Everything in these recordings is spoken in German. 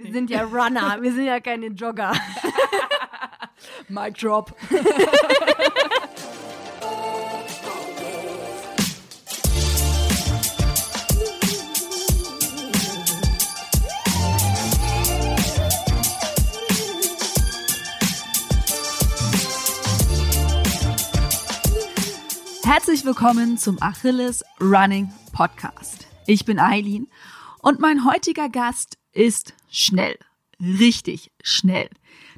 Wir sind ja Runner, wir sind ja keine Jogger. Mic drop. Herzlich willkommen zum Achilles Running Podcast. Ich bin Eileen und mein heutiger Gast ist schnell, richtig schnell.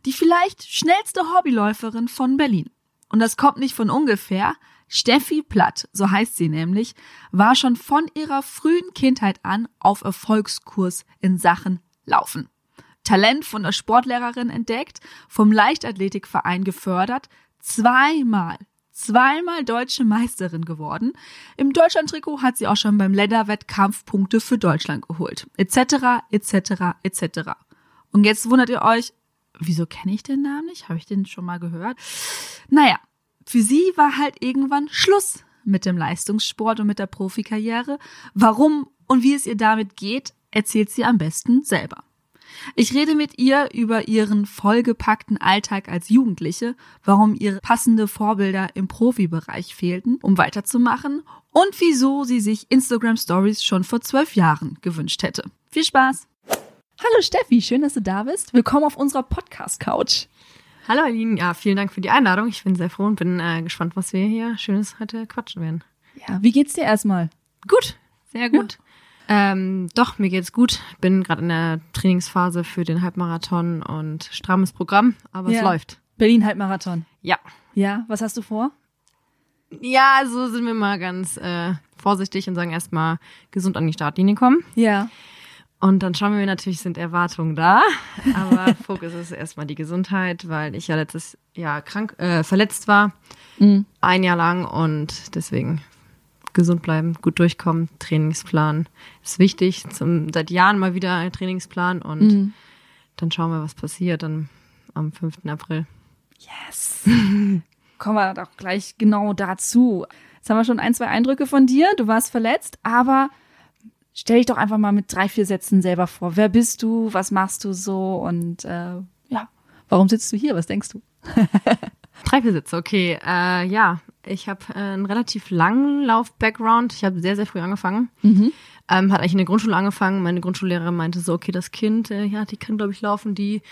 Die vielleicht schnellste Hobbyläuferin von Berlin. Und das kommt nicht von ungefähr. Steffi Platt, so heißt sie nämlich, war schon von ihrer frühen Kindheit an auf Erfolgskurs in Sachen Laufen. Talent von der Sportlehrerin entdeckt, vom Leichtathletikverein gefördert, zweimal zweimal deutsche Meisterin geworden. Im Deutschlandtrikot hat sie auch schon beim Länderwettkampf Punkte für Deutschland geholt. Etc., etc., etc. Und jetzt wundert ihr euch, wieso kenne ich den Namen nicht? Habe ich den schon mal gehört? Naja, für sie war halt irgendwann Schluss mit dem Leistungssport und mit der Profikarriere. Warum und wie es ihr damit geht, erzählt sie am besten selber. Ich rede mit ihr über ihren vollgepackten Alltag als Jugendliche, warum ihr passende Vorbilder im Profibereich fehlten, um weiterzumachen und wieso sie sich Instagram Stories schon vor zwölf Jahren gewünscht hätte. Viel Spaß! Hallo Steffi, schön, dass du da bist. Willkommen auf unserer Podcast-Couch. Hallo Aline, ja, vielen Dank für die Einladung. Ich bin sehr froh und bin äh, gespannt, was wir hier Schönes heute quatschen werden. Ja, wie geht's dir erstmal? Gut, sehr gut. Ja. Ähm, doch, mir geht's gut. Bin gerade in der Trainingsphase für den Halbmarathon und strammes Programm, aber ja. es läuft. Berlin Halbmarathon. Ja. Ja, was hast du vor? Ja, so sind wir mal ganz äh, vorsichtig und sagen erstmal gesund an die Startlinie kommen. Ja. Und dann schauen wir natürlich, sind Erwartungen da. Aber Fokus ist erstmal die Gesundheit, weil ich ja letztes Jahr krank, äh, verletzt war. Mhm. Ein Jahr lang und deswegen gesund bleiben, gut durchkommen, Trainingsplan ist wichtig. Zum, seit Jahren mal wieder ein Trainingsplan und mhm. dann schauen wir, was passiert dann am 5. April. Yes. Kommen wir doch gleich genau dazu. Jetzt haben wir schon ein, zwei Eindrücke von dir. Du warst verletzt, aber stell dich doch einfach mal mit drei, vier Sätzen selber vor. Wer bist du? Was machst du so? Und äh, ja, warum sitzt du hier? Was denkst du? drei, vier Sätze, okay. Äh, ja, ich habe äh, einen relativ langen Lauf-Background. Ich habe sehr, sehr früh angefangen. Mhm. Ähm, hat eigentlich in der Grundschule angefangen. Meine Grundschullehrerin meinte so, okay, das Kind, äh, ja, die kann, glaube ich, laufen, die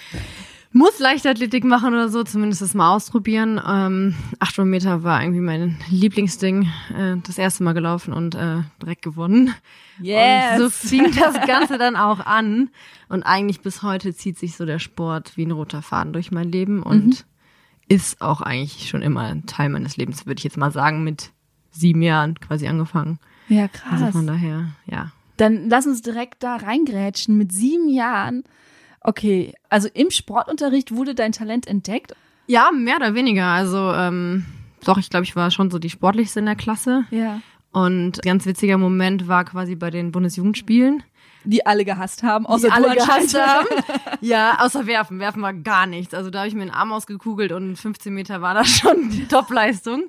muss Leichtathletik machen oder so, zumindest das mal ausprobieren. Ähm, 800 Meter war irgendwie mein Lieblingsding. Äh, das erste Mal gelaufen und äh, direkt gewonnen. Yes. Und so fing das Ganze dann auch an. Und eigentlich bis heute zieht sich so der Sport wie ein roter Faden durch mein Leben. Und mhm ist auch eigentlich schon immer ein Teil meines Lebens, würde ich jetzt mal sagen, mit sieben Jahren quasi angefangen. Ja, krass. Also von daher, ja. Dann lass uns direkt da reingrätschen. Mit sieben Jahren, okay, also im Sportunterricht wurde dein Talent entdeckt? Ja, mehr oder weniger. Also, ähm, doch, ich glaube, ich war schon so die sportlichste in der Klasse. Ja. Und ganz witziger Moment war quasi bei den Bundesjugendspielen die alle gehasst haben, außer die alle gehasst haben. ja, außer Werfen. Werfen war gar nichts. Also da habe ich mir den Arm ausgekugelt und 15 Meter war das schon Topleistung.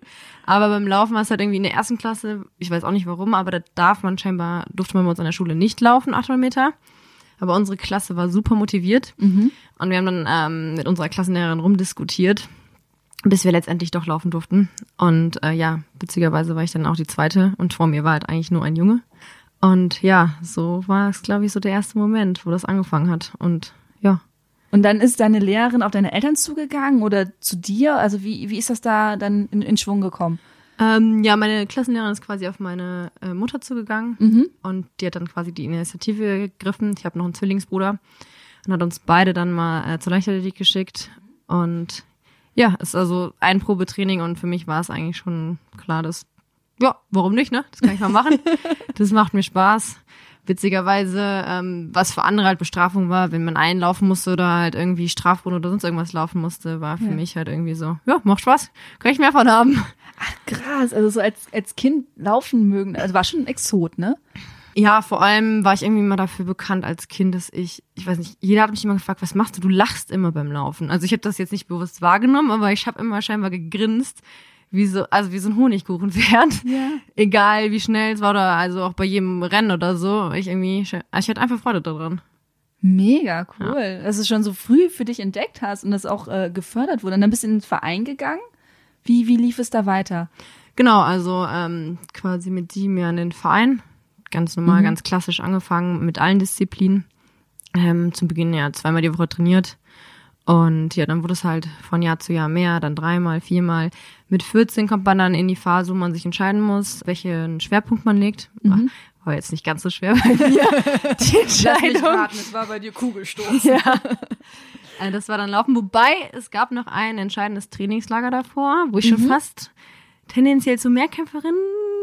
Aber beim Laufen war es halt irgendwie in der ersten Klasse, ich weiß auch nicht warum, aber da darf man scheinbar, durfte man bei uns an der Schule nicht laufen, 800 Meter. Aber unsere Klasse war super motiviert. Mhm. Und wir haben dann ähm, mit unserer Klassenlehrerin rumdiskutiert, bis wir letztendlich doch laufen durften. Und äh, ja, witzigerweise war ich dann auch die zweite und vor mir war halt eigentlich nur ein Junge. Und ja, so war es, glaube ich, so der erste Moment, wo das angefangen hat. Und ja. Und dann ist deine Lehrerin auf deine Eltern zugegangen oder zu dir? Also wie, wie ist das da dann in, in Schwung gekommen? Ähm, ja, meine Klassenlehrerin ist quasi auf meine äh, Mutter zugegangen mhm. und die hat dann quasi die Initiative gegriffen. Ich habe noch einen Zwillingsbruder und hat uns beide dann mal äh, zur Leichtathletik geschickt. Und ja, ist also ein Probetraining und für mich war es eigentlich schon klar, dass ja, warum nicht, ne? Das kann ich mal machen. das macht mir Spaß. Witzigerweise, ähm, was für andere halt Bestrafung war, wenn man einlaufen musste oder halt irgendwie Strafrunde oder sonst irgendwas laufen musste, war für ja. mich halt irgendwie so, ja, macht Spaß, kann ich mehr von haben. Ach krass, also so als, als Kind laufen mögen, also war schon ein Exot, ne? Ja, vor allem war ich irgendwie mal dafür bekannt als Kind, dass ich, ich weiß nicht, jeder hat mich immer gefragt, was machst du? Du lachst immer beim Laufen. Also ich habe das jetzt nicht bewusst wahrgenommen, aber ich habe immer scheinbar gegrinst, wie so, also wie so ein Honigkuchenpferd. Ja. Egal wie schnell es war oder also auch bei jedem Rennen oder so. Ich irgendwie, ich hatte einfach Freude daran. Mega cool, ja. dass du schon so früh für dich entdeckt hast und das auch äh, gefördert wurde. Und dann bist du in den Verein gegangen. Wie, wie lief es da weiter? Genau, also ähm, quasi mit sieben Jahren in den Verein. Ganz normal, mhm. ganz klassisch angefangen mit allen Disziplinen. Ähm, zum Beginn ja zweimal die Woche trainiert. Und ja, dann wurde es halt von Jahr zu Jahr mehr, dann dreimal, viermal. Mit 14 kommt man dann in die Phase, wo man sich entscheiden muss, welchen Schwerpunkt man legt. Mhm. War jetzt nicht ganz so schwer bei mir, die Entscheidung. Lass mich es war bei dir Kugelstoß. Ja. Äh, das war dann Laufen. Wobei, es gab noch ein entscheidendes Trainingslager davor, wo ich mhm. schon fast tendenziell zu Mehrkämpferin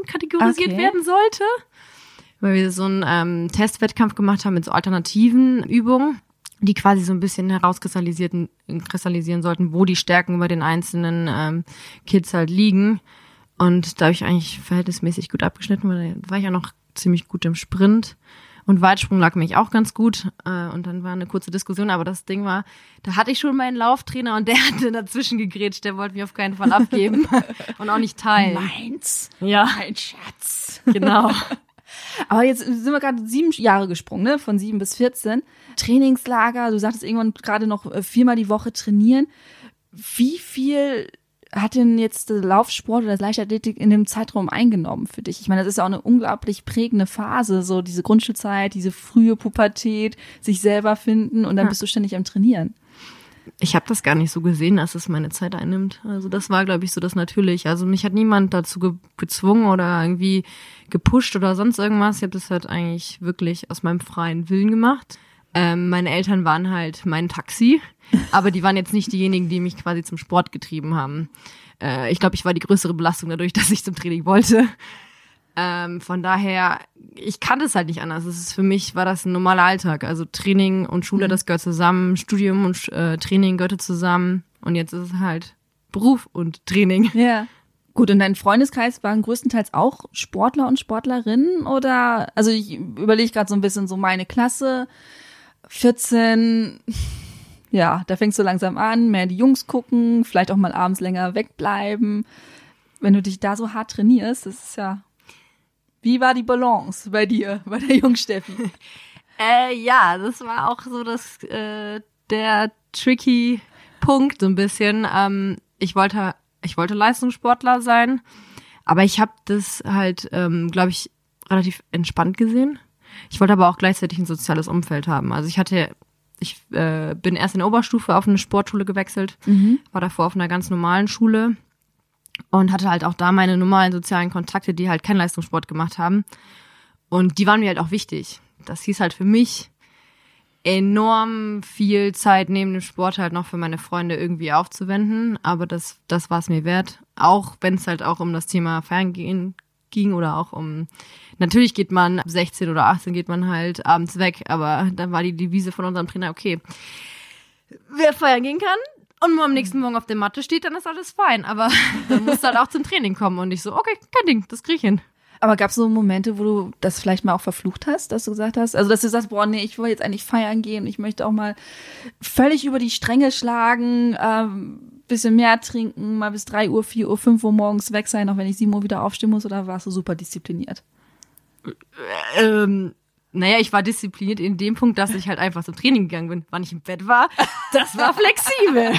kategorisiert okay. werden sollte. Weil wir so einen ähm, Testwettkampf gemacht haben mit so alternativen Übungen, die quasi so ein bisschen herauskristallisieren kristallisieren sollten, wo die Stärken bei den einzelnen ähm, Kids halt liegen. Und da habe ich eigentlich verhältnismäßig gut abgeschnitten, weil da war ich auch noch ziemlich gut im Sprint. Und Weitsprung lag mich auch ganz gut. Äh, und dann war eine kurze Diskussion, aber das Ding war, da hatte ich schon meinen Lauftrainer und der hatte dazwischen gegrätscht, der wollte mich auf keinen Fall abgeben und auch nicht teilen. Meins? Ja. Mein Schatz. Genau. Aber jetzt sind wir gerade sieben Jahre gesprungen, ne? Von sieben bis vierzehn. Trainingslager, du sagtest irgendwann gerade noch äh, viermal die Woche trainieren. Wie viel hat denn jetzt der Laufsport oder das Leichtathletik in dem Zeitraum eingenommen für dich? Ich meine, das ist ja auch eine unglaublich prägende Phase, so diese Grundschulzeit, diese frühe Pubertät, sich selber finden und dann ja. bist du ständig am Trainieren. Ich habe das gar nicht so gesehen, dass es meine Zeit einnimmt. Also das war, glaube ich, so das Natürlich. Also mich hat niemand dazu ge gezwungen oder irgendwie gepusht oder sonst irgendwas. Ich habe das halt eigentlich wirklich aus meinem freien Willen gemacht. Ähm, meine Eltern waren halt mein Taxi, aber die waren jetzt nicht diejenigen, die mich quasi zum Sport getrieben haben. Äh, ich glaube, ich war die größere Belastung dadurch, dass ich zum Training wollte. Ähm, von daher, ich kannte es halt nicht anders. Es ist für mich war das ein normaler Alltag. Also Training und Schule, mhm. das gehört zusammen. Studium und äh, Training gehörte zusammen. Und jetzt ist es halt Beruf und Training. Ja. Gut, und dein Freundeskreis waren größtenteils auch Sportler und Sportlerinnen oder also ich überlege gerade so ein bisschen so meine Klasse 14, ja, da fängst du langsam an, mehr die Jungs gucken, vielleicht auch mal abends länger wegbleiben. Wenn du dich da so hart trainierst, das ist ja. Wie war die Balance bei dir, bei der Jungsteffi? Äh, ja, das war auch so das äh, der tricky Punkt so ein bisschen. Ähm, ich wollte ich wollte Leistungssportler sein, aber ich habe das halt, ähm, glaube ich, relativ entspannt gesehen. Ich wollte aber auch gleichzeitig ein soziales Umfeld haben. Also ich hatte, ich äh, bin erst in der Oberstufe auf eine Sportschule gewechselt, mhm. war davor auf einer ganz normalen Schule und hatte halt auch da meine normalen sozialen Kontakte, die halt keinen Leistungssport gemacht haben. Und die waren mir halt auch wichtig. Das hieß halt für mich enorm viel Zeit neben dem Sport halt noch für meine Freunde irgendwie aufzuwenden. Aber das, das war es mir wert. Auch wenn es halt auch um das Thema Feiern gehen ging oder auch um, natürlich geht man 16 oder 18 geht man halt abends weg, aber dann war die Devise von unserem Trainer, okay, wer feiern gehen kann und am nächsten Morgen auf der Matte steht, dann ist alles fein, aber dann musst du halt auch zum Training kommen und ich so, okay, kein Ding, das krieg ich hin. Aber gab es so Momente, wo du das vielleicht mal auch verflucht hast, dass du gesagt hast, also dass du sagst, boah, nee, ich will jetzt eigentlich feiern gehen, ich möchte auch mal völlig über die Stränge schlagen, ähm, bisschen mehr trinken, mal bis drei Uhr, vier Uhr, fünf Uhr morgens weg sein, auch wenn ich sieben Uhr wieder aufstehen muss, oder warst du super diszipliniert? Ähm, naja, ich war diszipliniert in dem Punkt, dass ich halt einfach zum Training gegangen bin, wann ich im Bett war. Das war flexibel.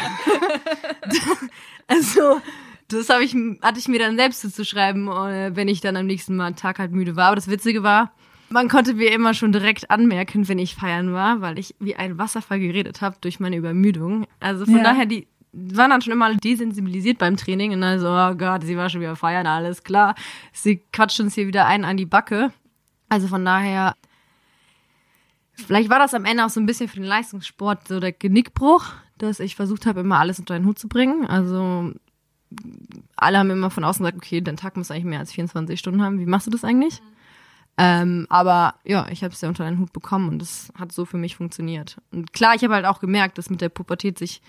also, das ich, hatte ich mir dann selbst zuzuschreiben, äh, wenn ich dann am nächsten Mal Tag halt müde war. Aber das Witzige war, man konnte mir immer schon direkt anmerken, wenn ich feiern war, weil ich wie ein Wasserfall geredet habe durch meine Übermüdung. Also von ja. daher, die waren dann schon immer desensibilisiert beim Training und dann so, oh Gott, sie war schon wieder feiern, alles klar. Sie quatscht uns hier wieder ein an die Backe. Also von daher, vielleicht war das am Ende auch so ein bisschen für den Leistungssport so der Genickbruch, dass ich versucht habe, immer alles unter den Hut zu bringen. Also alle haben immer von außen gesagt, okay, dein Tag muss eigentlich mehr als 24 Stunden haben. Wie machst du das eigentlich? Mhm. Ähm, aber ja, ich habe es ja unter den Hut bekommen und es hat so für mich funktioniert. Und klar, ich habe halt auch gemerkt, dass mit der Pubertät sich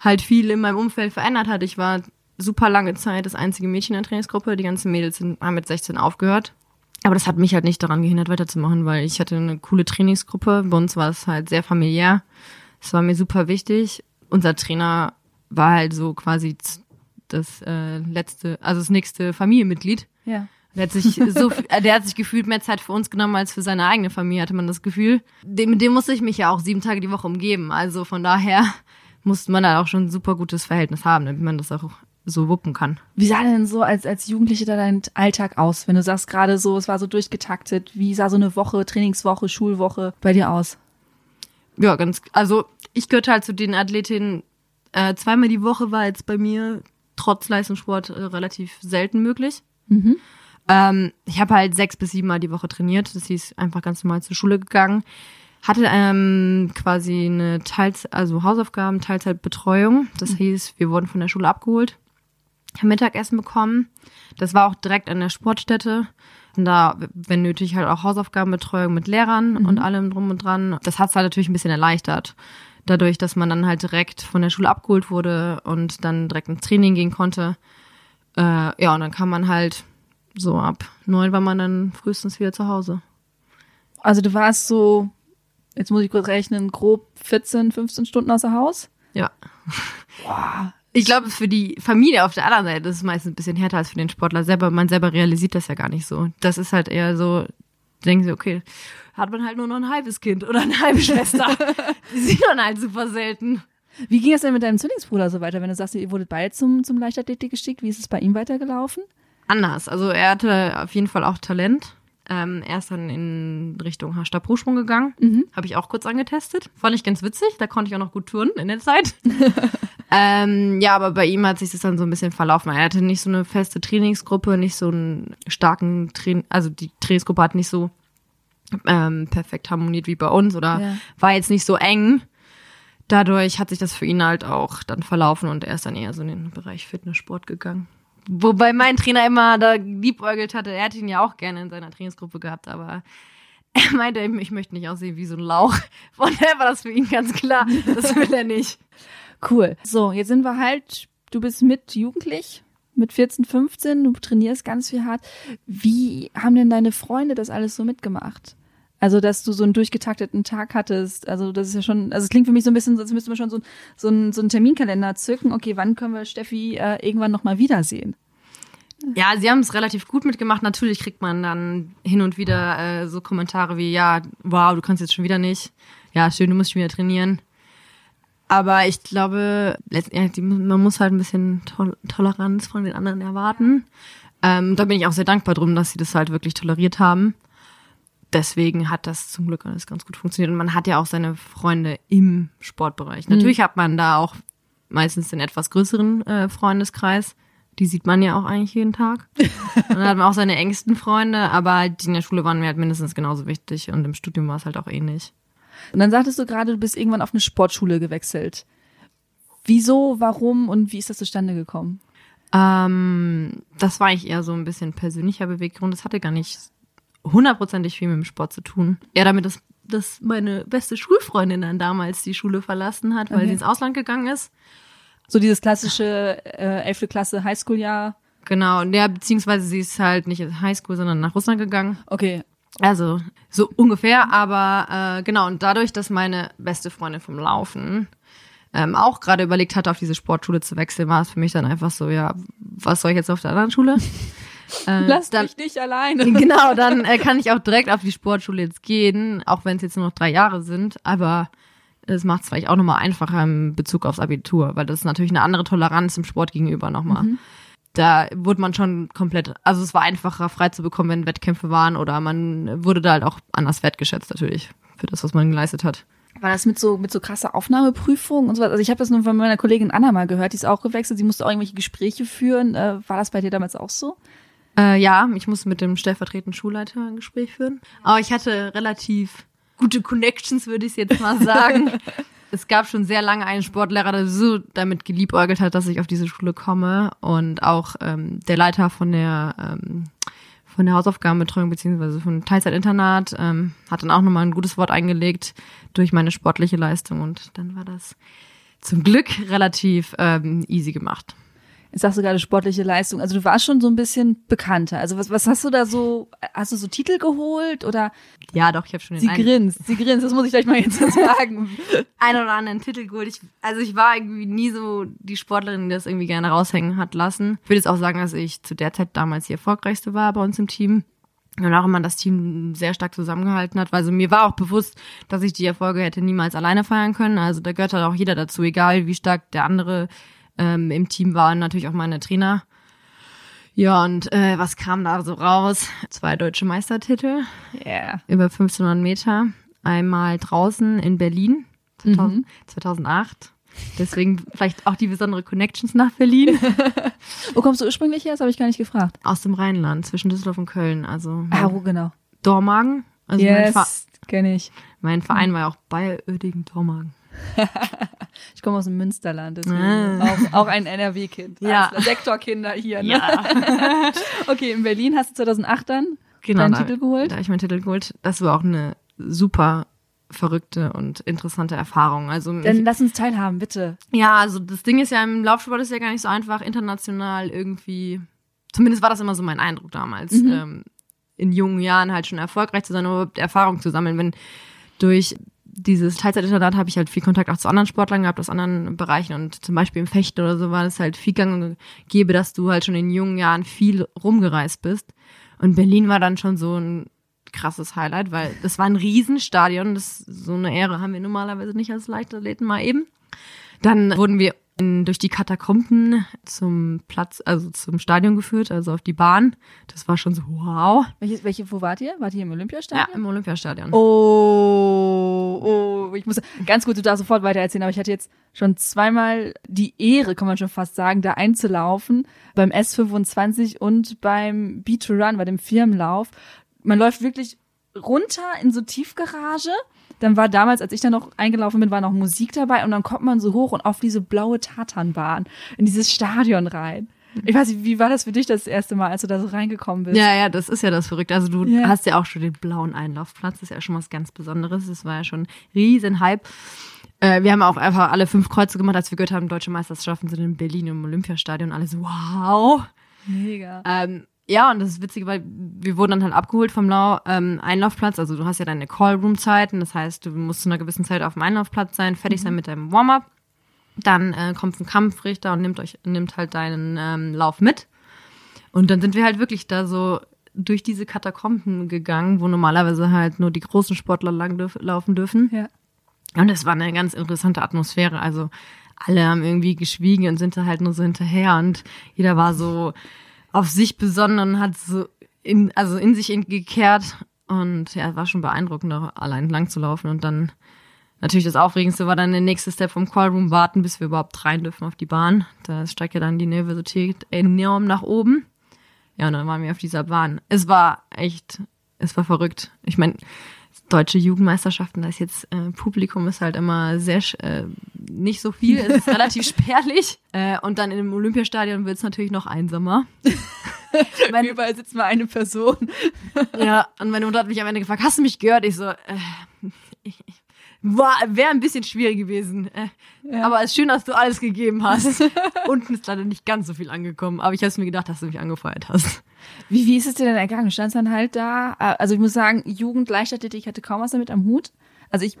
halt viel in meinem Umfeld verändert hat. Ich war super lange Zeit das einzige Mädchen in der Trainingsgruppe. Die ganzen Mädels sind, haben mit 16 aufgehört. Aber das hat mich halt nicht daran gehindert, weiterzumachen, weil ich hatte eine coole Trainingsgruppe. Bei uns war es halt sehr familiär. Es war mir super wichtig. Unser Trainer war halt so quasi das äh, letzte, also das nächste Familienmitglied. Ja. Der hat sich so, äh, der hat sich gefühlt mehr Zeit für uns genommen als für seine eigene Familie, hatte man das Gefühl. Dem, mit dem musste ich mich ja auch sieben Tage die Woche umgeben. Also von daher musste man da auch schon ein super gutes Verhältnis haben, damit man das auch so wuppen kann. Wie sah denn so als, als Jugendliche da dein Alltag aus? Wenn du sagst gerade so, es war so durchgetaktet, wie sah so eine Woche, Trainingswoche, Schulwoche bei dir aus? Ja, ganz, also ich gehörte halt zu den Athletinnen, äh, zweimal die Woche war jetzt bei mir trotz Leistungssport äh, relativ selten möglich. Mhm. Ähm, ich habe halt sechs bis sieben Mal die Woche trainiert. Das hieß einfach ganz normal zur Schule gegangen. Hatte ähm, quasi eine Teils also Hausaufgaben, Teilzeitbetreuung. Das hieß, wir wurden von der Schule abgeholt, haben Mittagessen bekommen. Das war auch direkt an der Sportstätte. Und da, wenn nötig, halt auch Hausaufgabenbetreuung mit Lehrern und allem drum und dran. Das hat's halt natürlich ein bisschen erleichtert. Dadurch, dass man dann halt direkt von der Schule abgeholt wurde und dann direkt ins Training gehen konnte. Äh, ja, und dann kam man halt so ab neun war man dann frühestens wieder zu Hause. Also du warst so, jetzt muss ich kurz rechnen, grob 14, 15 Stunden außer Haus? Ja. Boah. Ich glaube, für die Familie auf der anderen Seite ist es meistens ein bisschen härter als für den Sportler selber. Man selber realisiert das ja gar nicht so. Das ist halt eher so, denken sie, okay, hat man halt nur noch ein halbes Kind oder eine halbe Schwester. Die sieht man halt super selten. Wie ging es denn mit deinem Zwillingsbruder so weiter, wenn du sagst, ihr wurdet beide zum, zum Leichtathletik geschickt? Wie ist es bei ihm weitergelaufen? Anders. Also er hatte auf jeden Fall auch Talent. Ähm, er ist dann in Richtung Stabhochsprung gegangen. Mhm. Habe ich auch kurz angetestet. Fand ich ganz witzig. Da konnte ich auch noch gut turnen in der Zeit. ähm, ja, aber bei ihm hat sich das dann so ein bisschen verlaufen. Er hatte nicht so eine feste Trainingsgruppe, nicht so einen starken Train also die Trainingsgruppe hat nicht so ähm, perfekt harmoniert wie bei uns oder Ja. war jetzt nicht so eng. Dadurch hat sich das für ihn halt auch dann verlaufen und er ist dann eher so in den Bereich Fitnesssport gegangen. Wobei mein Trainer immer da liebäugelt hatte, er hätte ihn ja auch gerne in seiner Trainingsgruppe gehabt, aber er meinte, eben, ich möchte nicht aussehen wie so ein Lauch. Von daher war das für ihn ganz klar, das will er nicht. Cool. So, jetzt sind wir halt, du bist mit jugendlich, mit 14, 15, du trainierst ganz viel hart. Wie haben denn deine Freunde das alles so mitgemacht? Also, dass du so einen durchgetakteten Tag hattest, also das ist ja schon, also es klingt für mich so ein bisschen, als müssten wir schon so, so, einen, so einen Terminkalender zücken. Okay, wann können wir Steffi äh, irgendwann nochmal wiedersehen? Ja, sie haben es relativ gut mitgemacht. Natürlich kriegt man dann hin und wieder äh, so Kommentare wie, ja, wow, du kannst jetzt schon wieder nicht. Ja, schön, du musst schon wieder trainieren. Aber ich glaube, man muss halt ein bisschen Tol Toleranz von den anderen erwarten. Ähm, da bin ich auch sehr dankbar drum, dass sie das halt wirklich toleriert haben. Deswegen hat das zum Glück alles ganz gut funktioniert. Und man hat ja auch seine Freunde im Sportbereich. Natürlich hat man da auch meistens den etwas größeren äh, Freundeskreis. Die sieht man ja auch eigentlich jeden Tag. Und dann hat man auch seine engsten Freunde, aber die in der Schule waren mir halt mindestens genauso wichtig und im Studium war es halt auch ähnlich. Und dann sagtest du gerade, du bist irgendwann auf eine Sportschule gewechselt. Wieso, warum und wie ist das zustande gekommen? Ähm, das war eigentlich eher so ein bisschen persönlicher Beweggrund. Das hatte gar nicht hundertprozentig viel mit dem Sport zu tun. Eher damit, dass, dass meine beste Schulfreundin dann damals die Schule verlassen hat, weil Okay. sie ins Ausland gegangen ist. So dieses klassische äh, 11. Klasse Highschool-Jahr. Genau, ja, beziehungsweise sie ist halt nicht in Highschool, sondern nach Russland gegangen. Okay, Also so ungefähr, aber äh, genau, und dadurch, dass meine beste Freundin vom Laufen ähm, auch gerade überlegt hatte, auf diese Sportschule zu wechseln, war es für mich dann einfach so, ja, was soll ich jetzt auf der anderen Schule? Äh, lass dann, mich nicht alleine. Genau, dann äh, kann ich auch direkt auf die Sportschule jetzt gehen, auch wenn es jetzt nur noch drei Jahre sind, aber es macht es vielleicht auch nochmal einfacher im Bezug aufs Abitur, weil das ist natürlich eine andere Toleranz im Sport gegenüber nochmal. Da wurde man schon komplett, also es war einfacher frei zu bekommen, wenn Wettkämpfe waren oder man wurde da halt auch anders wertgeschätzt natürlich für das, was man geleistet hat. War das mit so, mit so krasser Aufnahmeprüfung und so was? Also ich habe das nur von meiner Kollegin Anna mal gehört, die ist auch gewechselt, sie musste auch irgendwelche Gespräche führen. Äh, war das bei dir damals auch so? Äh, ja, ich musste mit dem stellvertretenden Schulleiter ein Gespräch führen. Aber ich hatte relativ gute Connections, würde ich jetzt mal sagen. es gab schon sehr lange einen Sportlehrer, der so damit geliebäugelt hat, dass ich auf diese Schule komme. Und auch ähm, der Leiter von der ähm, von der Hausaufgabenbetreuung beziehungsweise von Teilzeitinternat ähm, hat dann auch nochmal ein gutes Wort eingelegt durch meine sportliche Leistung und dann war das zum Glück relativ ähm, easy gemacht. Jetzt sagst du gerade sportliche Leistung. Also du warst schon so ein bisschen bekannter. Also was, was hast du da so, hast du so Titel geholt oder? Ja, doch, ich habe schon den Sie einen, grinst, sie grinst, das muss ich gleich mal jetzt sagen. einen oder anderen Titel geholt. Ich, also ich war irgendwie nie so die Sportlerin, die das irgendwie gerne raushängen hat lassen. Ich würde jetzt auch sagen, dass ich zu der Zeit damals die erfolgreichste war bei uns im Team. Und auch immer das Team sehr stark zusammengehalten hat. Also mir war auch bewusst, dass ich die Erfolge hätte niemals alleine feiern können. Also da gehört halt auch jeder dazu, egal wie stark der andere ähm, im Team war. Und natürlich auch meine Trainer. Ja, und äh, was kam da so raus? Zwei deutsche Meistertitel Ja. über 1500 Meter. Einmal draußen in Berlin, 2000, 2008. Deswegen vielleicht auch die besondere Connections nach Berlin. Wo kommst du ursprünglich her? Das habe ich gar nicht gefragt. Aus dem Rheinland, zwischen Düsseldorf und Köln. Also Ah, wo genau? Dormagen. Also Yes, kenne ich. mein Verein war ja auch bei Uerdingen Dormagen. Ich komme aus dem Münsterland, deswegen Ah. auch, auch ein NRW-Kind. Ja. Sektorkinder hier. Ne? okay, in Berlin hast du 2008 dann Genau. deinen da, Titel geholt. Da habe ich meinen Titel geholt. Das war auch eine super verrückte und interessante Erfahrung. Also Dann ich, lass uns teilhaben, bitte. ja, also das Ding ist ja im Laufsport ist ja gar nicht so einfach international irgendwie. Zumindest war das immer so mein Eindruck damals. Mhm. Ähm, in jungen Jahren halt schon erfolgreich zu sein, überhaupt Erfahrung zu sammeln. Wenn durch dieses Teilzeitinternat habe ich halt viel Kontakt auch zu anderen Sportlern gehabt aus anderen Bereichen und zum Beispiel im Fechten oder so war es halt viel gang und gäbe, dass du halt schon in jungen Jahren viel rumgereist bist. Und Berlin war dann schon so ein krasses Highlight, weil das war ein Riesenstadion. Das so eine Ehre haben wir normalerweise nicht als Leichtathleten mal eben. Dann wurden wir durch die Katakomben zum Platz, also zum Stadion geführt, also auf die Bahn. Das war schon so wow. Welche, welche, wo wart ihr? Wart ihr im Ja, Olympiastadion? im Olympiastadion. Oh, oh, ich muss ganz gut, du darfst sofort weiter erzählen, aber ich hatte jetzt schon zweimal die Ehre, kann man schon fast sagen, da einzulaufen beim S25 und beim B2Run, bei dem Firmenlauf. Man läuft wirklich runter in so Tiefgarage. Dann war damals, als ich da noch eingelaufen bin, war noch Musik dabei und dann kommt man so hoch und auf diese blaue Tatanbahn in dieses Stadion rein. Ich weiß nicht, wie war das für dich das erste Mal, als du da so reingekommen bist? Ja, ja, das ist ja das Verrückte. Also du Ja. hast ja auch schon den blauen Einlaufplatz. Das ist ja schon was ganz Besonderes. Das war ja schon ein riesen Hype. Äh, wir haben auch einfach alle fünf Kreuze gemacht, als wir gehört haben, deutsche Meisterschaften sind in Berlin im Olympiastadion. Alle so, wow. Mega. Ähm, ja, und das ist witzig, weil wir wurden dann halt abgeholt vom Lau ähm, Einlaufplatz. Also du hast ja deine Callroom-Zeiten. Das heißt, du musst zu einer gewissen Zeit auf dem Einlaufplatz sein, fertig sein mit deinem Warm-up. Dann äh, kommt ein Kampfrichter und nimmt euch, nimmt halt deinen ähm, Lauf mit. Und dann sind wir halt wirklich da so durch diese Katakomben gegangen, wo normalerweise halt nur die großen Sportler lang dürf laufen dürfen. Ja. Und es war eine ganz interessante Atmosphäre. Also alle haben irgendwie geschwiegen und sind da halt nur so hinterher und jeder war so auf sich besonnen und hat so in, also in sich gekehrt. Und ja, war schon beeindruckend, da allein lang zu laufen. Und dann natürlich das Aufregendste war dann der nächste Step vom Callroom warten, bis wir überhaupt rein dürfen auf die Bahn. Da steigt ja dann die Nervosität enorm nach oben. Ja, und dann waren wir auf dieser Bahn. Es war echt, es war verrückt. Ich meine, deutsche Jugendmeisterschaften, da ist jetzt äh, Publikum ist halt immer sehr sch- äh, nicht so viel, es ist relativ spärlich. Äh, und dann im Olympiastadion wird es natürlich noch einsamer. Meine- Überall sitzt mal eine Person. ja, und meine Mutter hat mich am Ende gefragt, hast du mich gehört? Ich so, äh, ich, war wäre ein bisschen schwierig gewesen. Äh, Ja. Aber es ist schön, dass du alles gegeben hast. Unten ist leider nicht ganz so viel angekommen, aber ich habe mir gedacht, dass du mich angefeuert hast. Wie, wie ist es dir denn ergangen? Du standst dann halt da. äh, Also ich muss sagen, Jugend, Leichtathletik, ich hatte kaum was damit am Hut. Also ich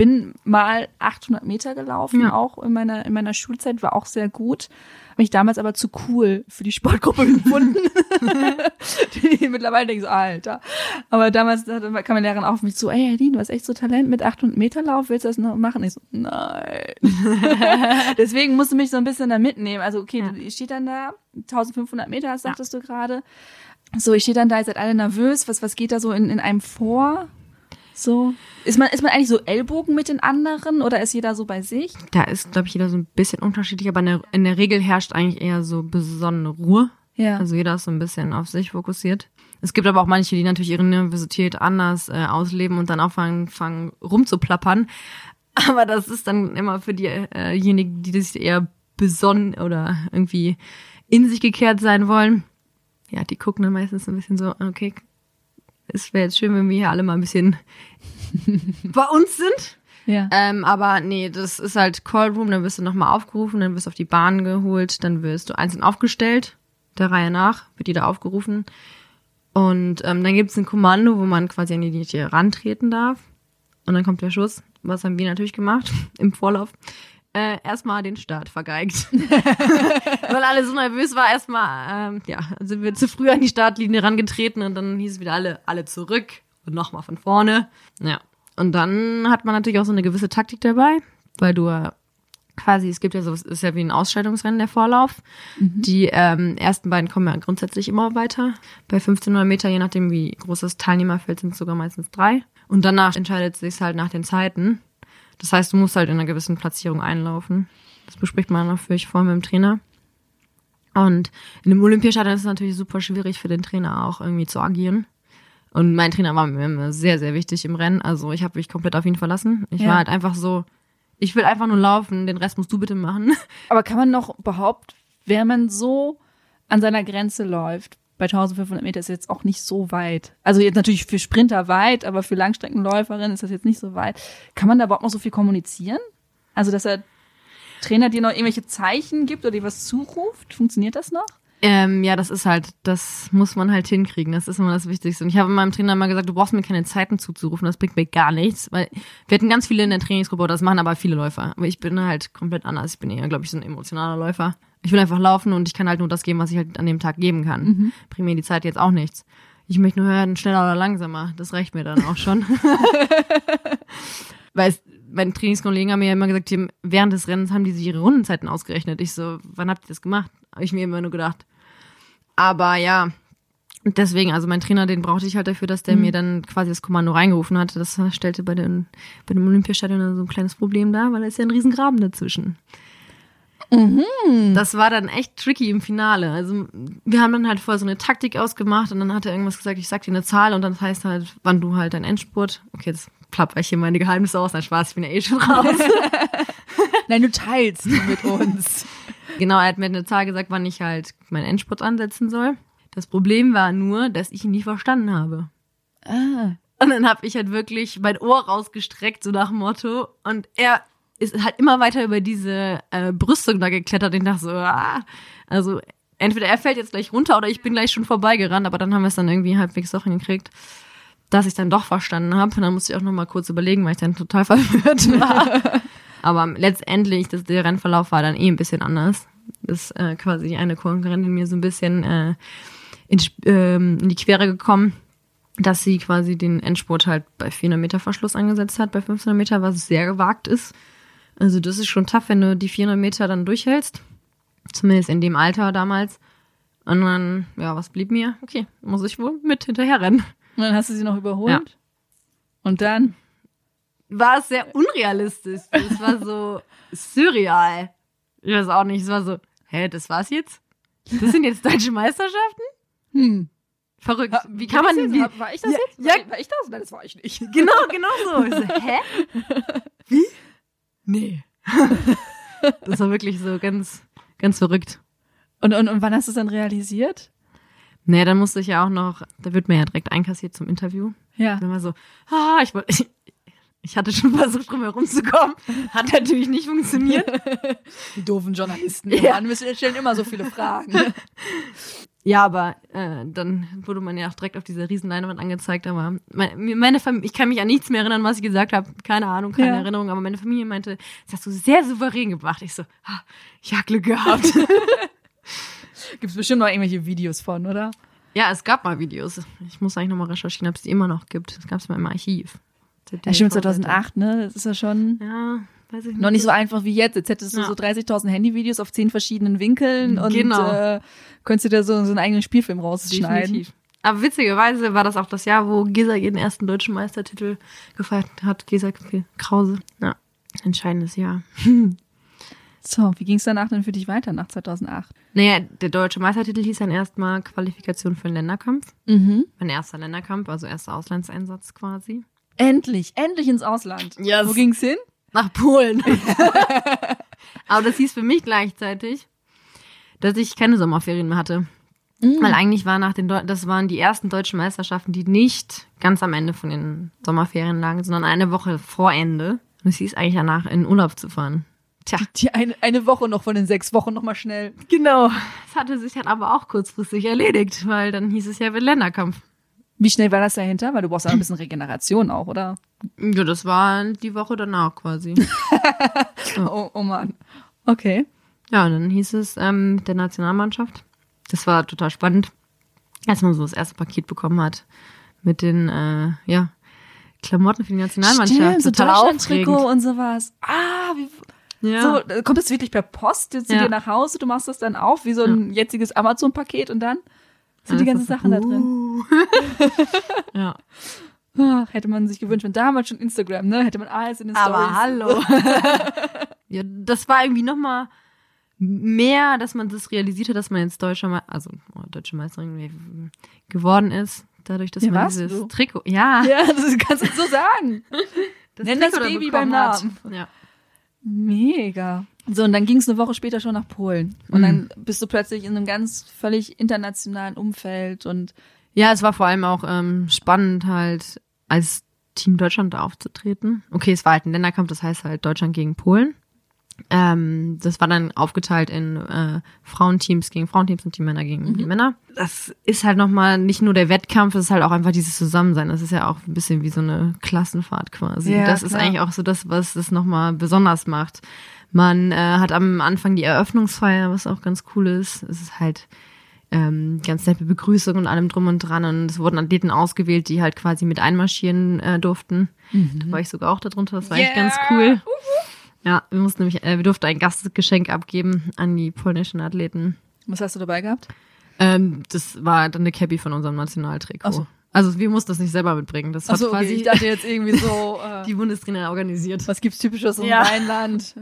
bin mal 800 Meter gelaufen, Ja. auch in meiner, in meiner Schulzeit, war auch sehr gut. Habe mich damals aber zu cool für die Sportgruppe gefunden. die mittlerweile denke ich so, Alter. Aber damals kam meine Lehrerin auf mich zu, ey, Aline, du hast echt so Talent mit 800 Meter Lauf, willst du das noch machen? Ich so, nein. Deswegen musst du mich so ein bisschen da mitnehmen. Also okay, Ja. ihr steht dann da, 1500 Meter, sagtest du gerade. So, ich stehe dann da, ihr seid alle nervös. Was, was geht da so in, in einem vor? So. Ist man, ist man eigentlich so Ellbogen mit den anderen oder ist jeder so bei sich? Da ist, glaube ich, jeder so ein bisschen unterschiedlich, aber in der, in der Regel herrscht eigentlich eher so besonnene Ruhe. Ja. Also jeder ist so ein bisschen auf sich fokussiert. Es gibt aber auch manche, die natürlich ihre Nervosität anders äh, ausleben und dann auch fangen, fangen rumzuplappern. Aber das ist dann immer für diejenigen, die sich eher besonnen oder irgendwie in sich gekehrt sein wollen. Ja, die gucken dann meistens ein bisschen so, okay, es wäre jetzt schön, wenn wir hier alle mal ein bisschen bei uns sind. Ja. Ähm, aber nee, das ist halt Call Room, dann wirst du nochmal aufgerufen, dann wirst du auf die Bahn geholt, dann wirst du einzeln aufgestellt, der Reihe nach, wird jeder aufgerufen. Und ähm, dann gibt es ein Kommando, wo man quasi an die Linie rantreten darf. Und dann kommt der Schuss. Was haben wir natürlich gemacht im Vorlauf? Äh, erstmal den Start vergeigt. Weil alle so nervös war, erstmal, ähm, ja, sind wir zu früh an die Startlinie rangetreten und dann hieß es wieder alle, alle zurück und nochmal von vorne. Ja. Und dann hat man natürlich auch so eine gewisse Taktik dabei, weil du äh, quasi, es gibt ja so, es ist ja wie ein Ausscheidungsrennen der Vorlauf. Die ähm, ersten beiden kommen ja grundsätzlich immer weiter. Bei 1500 Meter, je nachdem wie groß das Teilnehmerfeld sind, es sogar meistens drei. Und danach entscheidet es sich halt nach den Zeiten. Das heißt, du musst halt in einer gewissen Platzierung einlaufen. Das bespricht man natürlich vorher mit dem Trainer. Und in dem Olympiastadion ist es natürlich super schwierig für den Trainer auch irgendwie zu agieren. Und mein Trainer war mir immer sehr, sehr wichtig im Rennen. Also ich habe mich komplett auf ihn verlassen. Ich Ja. war halt einfach so, ich will einfach nur laufen, den Rest musst du bitte machen. Aber kann man noch behaupten, wenn man so an seiner Grenze läuft, bei 1500 Meter ist jetzt auch nicht so weit. Also jetzt natürlich für Sprinter weit, aber für Langstreckenläuferinnen ist das jetzt nicht so weit. Kann man da überhaupt noch so viel kommunizieren? Also, dass der Trainer dir noch irgendwelche Zeichen gibt oder dir was zuruft? Funktioniert das noch? Ähm, ja, das ist halt, das muss man halt hinkriegen. Das ist immer das Wichtigste. Und ich habe meinem Trainer immer gesagt, du brauchst mir keine Zeiten zuzurufen, das bringt mir gar nichts. Weil wir hatten ganz viele in der Trainingsgruppe, das machen aber viele Läufer. Aber ich bin halt komplett anders. Ich bin eher, glaube ich, so ein emotionaler Läufer. Ich will einfach laufen und ich kann halt nur das geben, was ich halt an dem Tag geben kann. Bringt mir die Zeit jetzt auch nichts. Ich möchte nur hören, schneller oder langsamer. Das reicht mir dann auch schon. Weil es, meine Trainingskollegen haben mir ja immer gesagt, haben, während des Rennens haben die sich ihre Rundenzeiten ausgerechnet. Ich so, wann habt ihr das gemacht? Habe ich mir immer nur gedacht. Aber ja, deswegen, also mein Trainer, den brauchte ich halt dafür, dass der mir dann quasi das Kommando reingerufen hatte. Das stellte bei, den, bei dem Olympiastadion so ein kleines Problem dar, weil da ist ja ein Riesengraben dazwischen. Das war dann echt tricky im Finale. Also wir haben dann halt vorher so eine Taktik ausgemacht und dann hat er irgendwas gesagt, ich sag dir eine Zahl und dann heißt halt, wann du halt dein Endspurt. Okay, jetzt plapper ich hier meine Geheimnisse aus, nein Spaß, ich bin ja eh schon raus. Nein, du teilst mit uns. Genau, er hat mir eine Zahl gesagt, wann ich halt meinen Endspurt ansetzen soll. Das Problem war nur, dass ich ihn nie verstanden habe. ah. Und dann habe ich halt wirklich mein Ohr rausgestreckt, so nach Motto. Und er ist halt immer weiter über diese äh, Brüstung da geklettert. Ich dachte so, ah. also entweder er fällt jetzt gleich runter oder ich bin gleich schon vorbeigerannt. Aber dann haben wir es dann irgendwie halbwegs doch hingekriegt, dass ich dann doch verstanden habe. Und dann musste ich auch noch mal kurz überlegen, weil ich dann total verwirrt war. Aber letztendlich, das, der Rennverlauf war dann eh ein bisschen anders. Ist äh, quasi eine Konkurrentin mir so ein bisschen äh, in, ähm, in die Quere gekommen, dass sie quasi den Endspurt halt bei 400 Meter Verschluss angesetzt hat, bei 500 Meter, was sehr gewagt ist. Also das ist schon tough, wenn du die 400 Meter dann durchhältst. Zumindest in dem Alter damals. Und dann, ja, was blieb mir? Okay, muss ich wohl mit hinterher rennen. Und dann hast du sie noch überholt. Ja. Und dann? War es sehr unrealistisch. Es war so surreal. Ich weiß auch nicht, es war so, hä, das war's jetzt? Das sind jetzt deutsche Meisterschaften? Hm. Verrückt. Wie kann man denn, wie, War ich das Ja, jetzt? ja. War, war ich das? Nein, das war ich nicht. Genau, genau so. Ich so. Hä? Wie? Nee. Das war wirklich so ganz, ganz verrückt. Und, und, und wann hast du es dann realisiert? Nee, dann musste ich ja auch noch, da wird mir ja direkt einkassiert zum Interview. Ja. Dann war so, ah, ich wollte, ich, ich hatte schon versucht, drum herumzukommen. Hat natürlich nicht funktioniert. Die doofen Journalisten. Ja. Ja. Wir stellen immer so viele Fragen. Ja, aber äh, dann wurde man ja auch direkt auf dieser riesen Leinwand angezeigt. Aber meine, meine Familie, ich kann mich an nichts mehr erinnern, was ich gesagt habe. Keine Ahnung, keine Ja. Erinnerung. Aber meine Familie meinte, das hast du sehr souverän gebracht. Ich so, ah, ich hab Glück gehabt. Gibt's bestimmt noch irgendwelche Videos von, oder? ja, es gab mal Videos. Ich muss eigentlich nochmal recherchieren, ob es die immer noch gibt. Das gab es mal im Archiv. Ja, stimmt, 2008, ne? Das ist ja schon Ja, weiß ich nicht. noch nicht so einfach wie jetzt. Jetzt hättest du Ja. so 30.000 Handyvideos auf zehn verschiedenen Winkeln und Genau. äh, könntest du da so, so einen eigenen Spielfilm rausschneiden. Definitiv. Aber witzigerweise war das auch das Jahr, wo Gesa ihren ersten deutschen Meistertitel gefeiert hat. Gesa Krause. Ja, entscheidendes Jahr. So, wie ging's danach denn für dich weiter nach 2008? Naja, der deutsche Meistertitel hieß dann erstmal Qualifikation für den Länderkampf. Mhm. Mein erster Länderkampf, also erster Auslandseinsatz quasi. Endlich, endlich ins Ausland. Yes. Wo ging's hin? Nach Polen. Aber das hieß für mich gleichzeitig, dass ich keine Sommerferien mehr hatte. Weil eigentlich war nach den Deu das waren die ersten deutschen Meisterschaften, die nicht ganz am Ende von den Sommerferien lagen, sondern eine Woche vor Ende. Und es hieß eigentlich danach, in Urlaub zu fahren. Tja. Die eine, eine Woche noch von den sechs Wochen nochmal schnell. Genau. Das hatte sich dann aber auch kurzfristig erledigt, weil dann hieß es ja mit Länderkampf. Wie schnell war das dahinter? Weil du brauchst ja ein bisschen Regeneration auch, oder? Ja, das war die Woche danach quasi. oh, oh Mann. Okay. Ja, und dann hieß es ähm, mit der Nationalmannschaft. Das war total spannend, als man so das erste Paket bekommen hat mit den äh, ja, Klamotten für die Nationalmannschaft. Stimmt, so Deutschland-Trikot und sowas. Ah, wie, Ja. so, äh, kommt das wirklich per Post zu Ja. dir nach Hause? Du machst das dann auf, wie so ein jetziges Amazon-Paket und dann sind die ganzen Sachen da drin. uh. ja. Ach, hätte man sich gewünscht, wenn damals schon Instagram, ne? Hätte man alles in den Aber Stories. hallo. ja, das war irgendwie noch mal mehr, dass man das realisiert hat, dass man jetzt deutscher, Me also oh, deutsche Meisterin geworden ist, dadurch, dass Ja, man dieses du? Trikot, ja, Ja, das kannst du so sagen. das Nenn das Trikot da Baby beim. Namen. Ja. Mega. So, und dann ging es eine Woche später schon nach Polen. Und Mhm. dann bist du plötzlich in einem ganz völlig internationalen Umfeld und ja, es war vor allem auch ähm, spannend halt als Team Deutschland aufzutreten. Okay, es war halt ein Länderkampf, das heißt halt Deutschland gegen Polen. Ähm, das war dann aufgeteilt in äh, Frauenteams gegen Frauenteams und die Männer gegen die Männer. Das ist halt nochmal nicht nur der Wettkampf, das ist halt auch einfach dieses Zusammensein. Das ist ja auch ein bisschen wie so eine Klassenfahrt quasi. Ja, das ist klar. eigentlich auch so das, was es nochmal besonders macht. Man äh, hat am Anfang die Eröffnungsfeier, was auch ganz cool ist. Es ist halt ähm, ganz nette Begrüßung und allem drum und dran. Und es wurden Athleten ausgewählt, die halt quasi mit einmarschieren äh, durften. Da war ich sogar auch darunter. Das war echt Yeah. ganz cool. Ja, wir mussten nämlich, äh, wir durften ein Gastgeschenk abgeben an die polnischen Athleten. was hast du dabei gehabt? Ähm, das war dann eine Cappy von unserem Nationaltrikot. Ach so. Also wir mussten das nicht selber mitbringen. Das hat Achso, okay. quasi ich dachte jetzt irgendwie so, äh, die Bundestrainer organisiert. was gibt's typisches im Ja. Rheinland?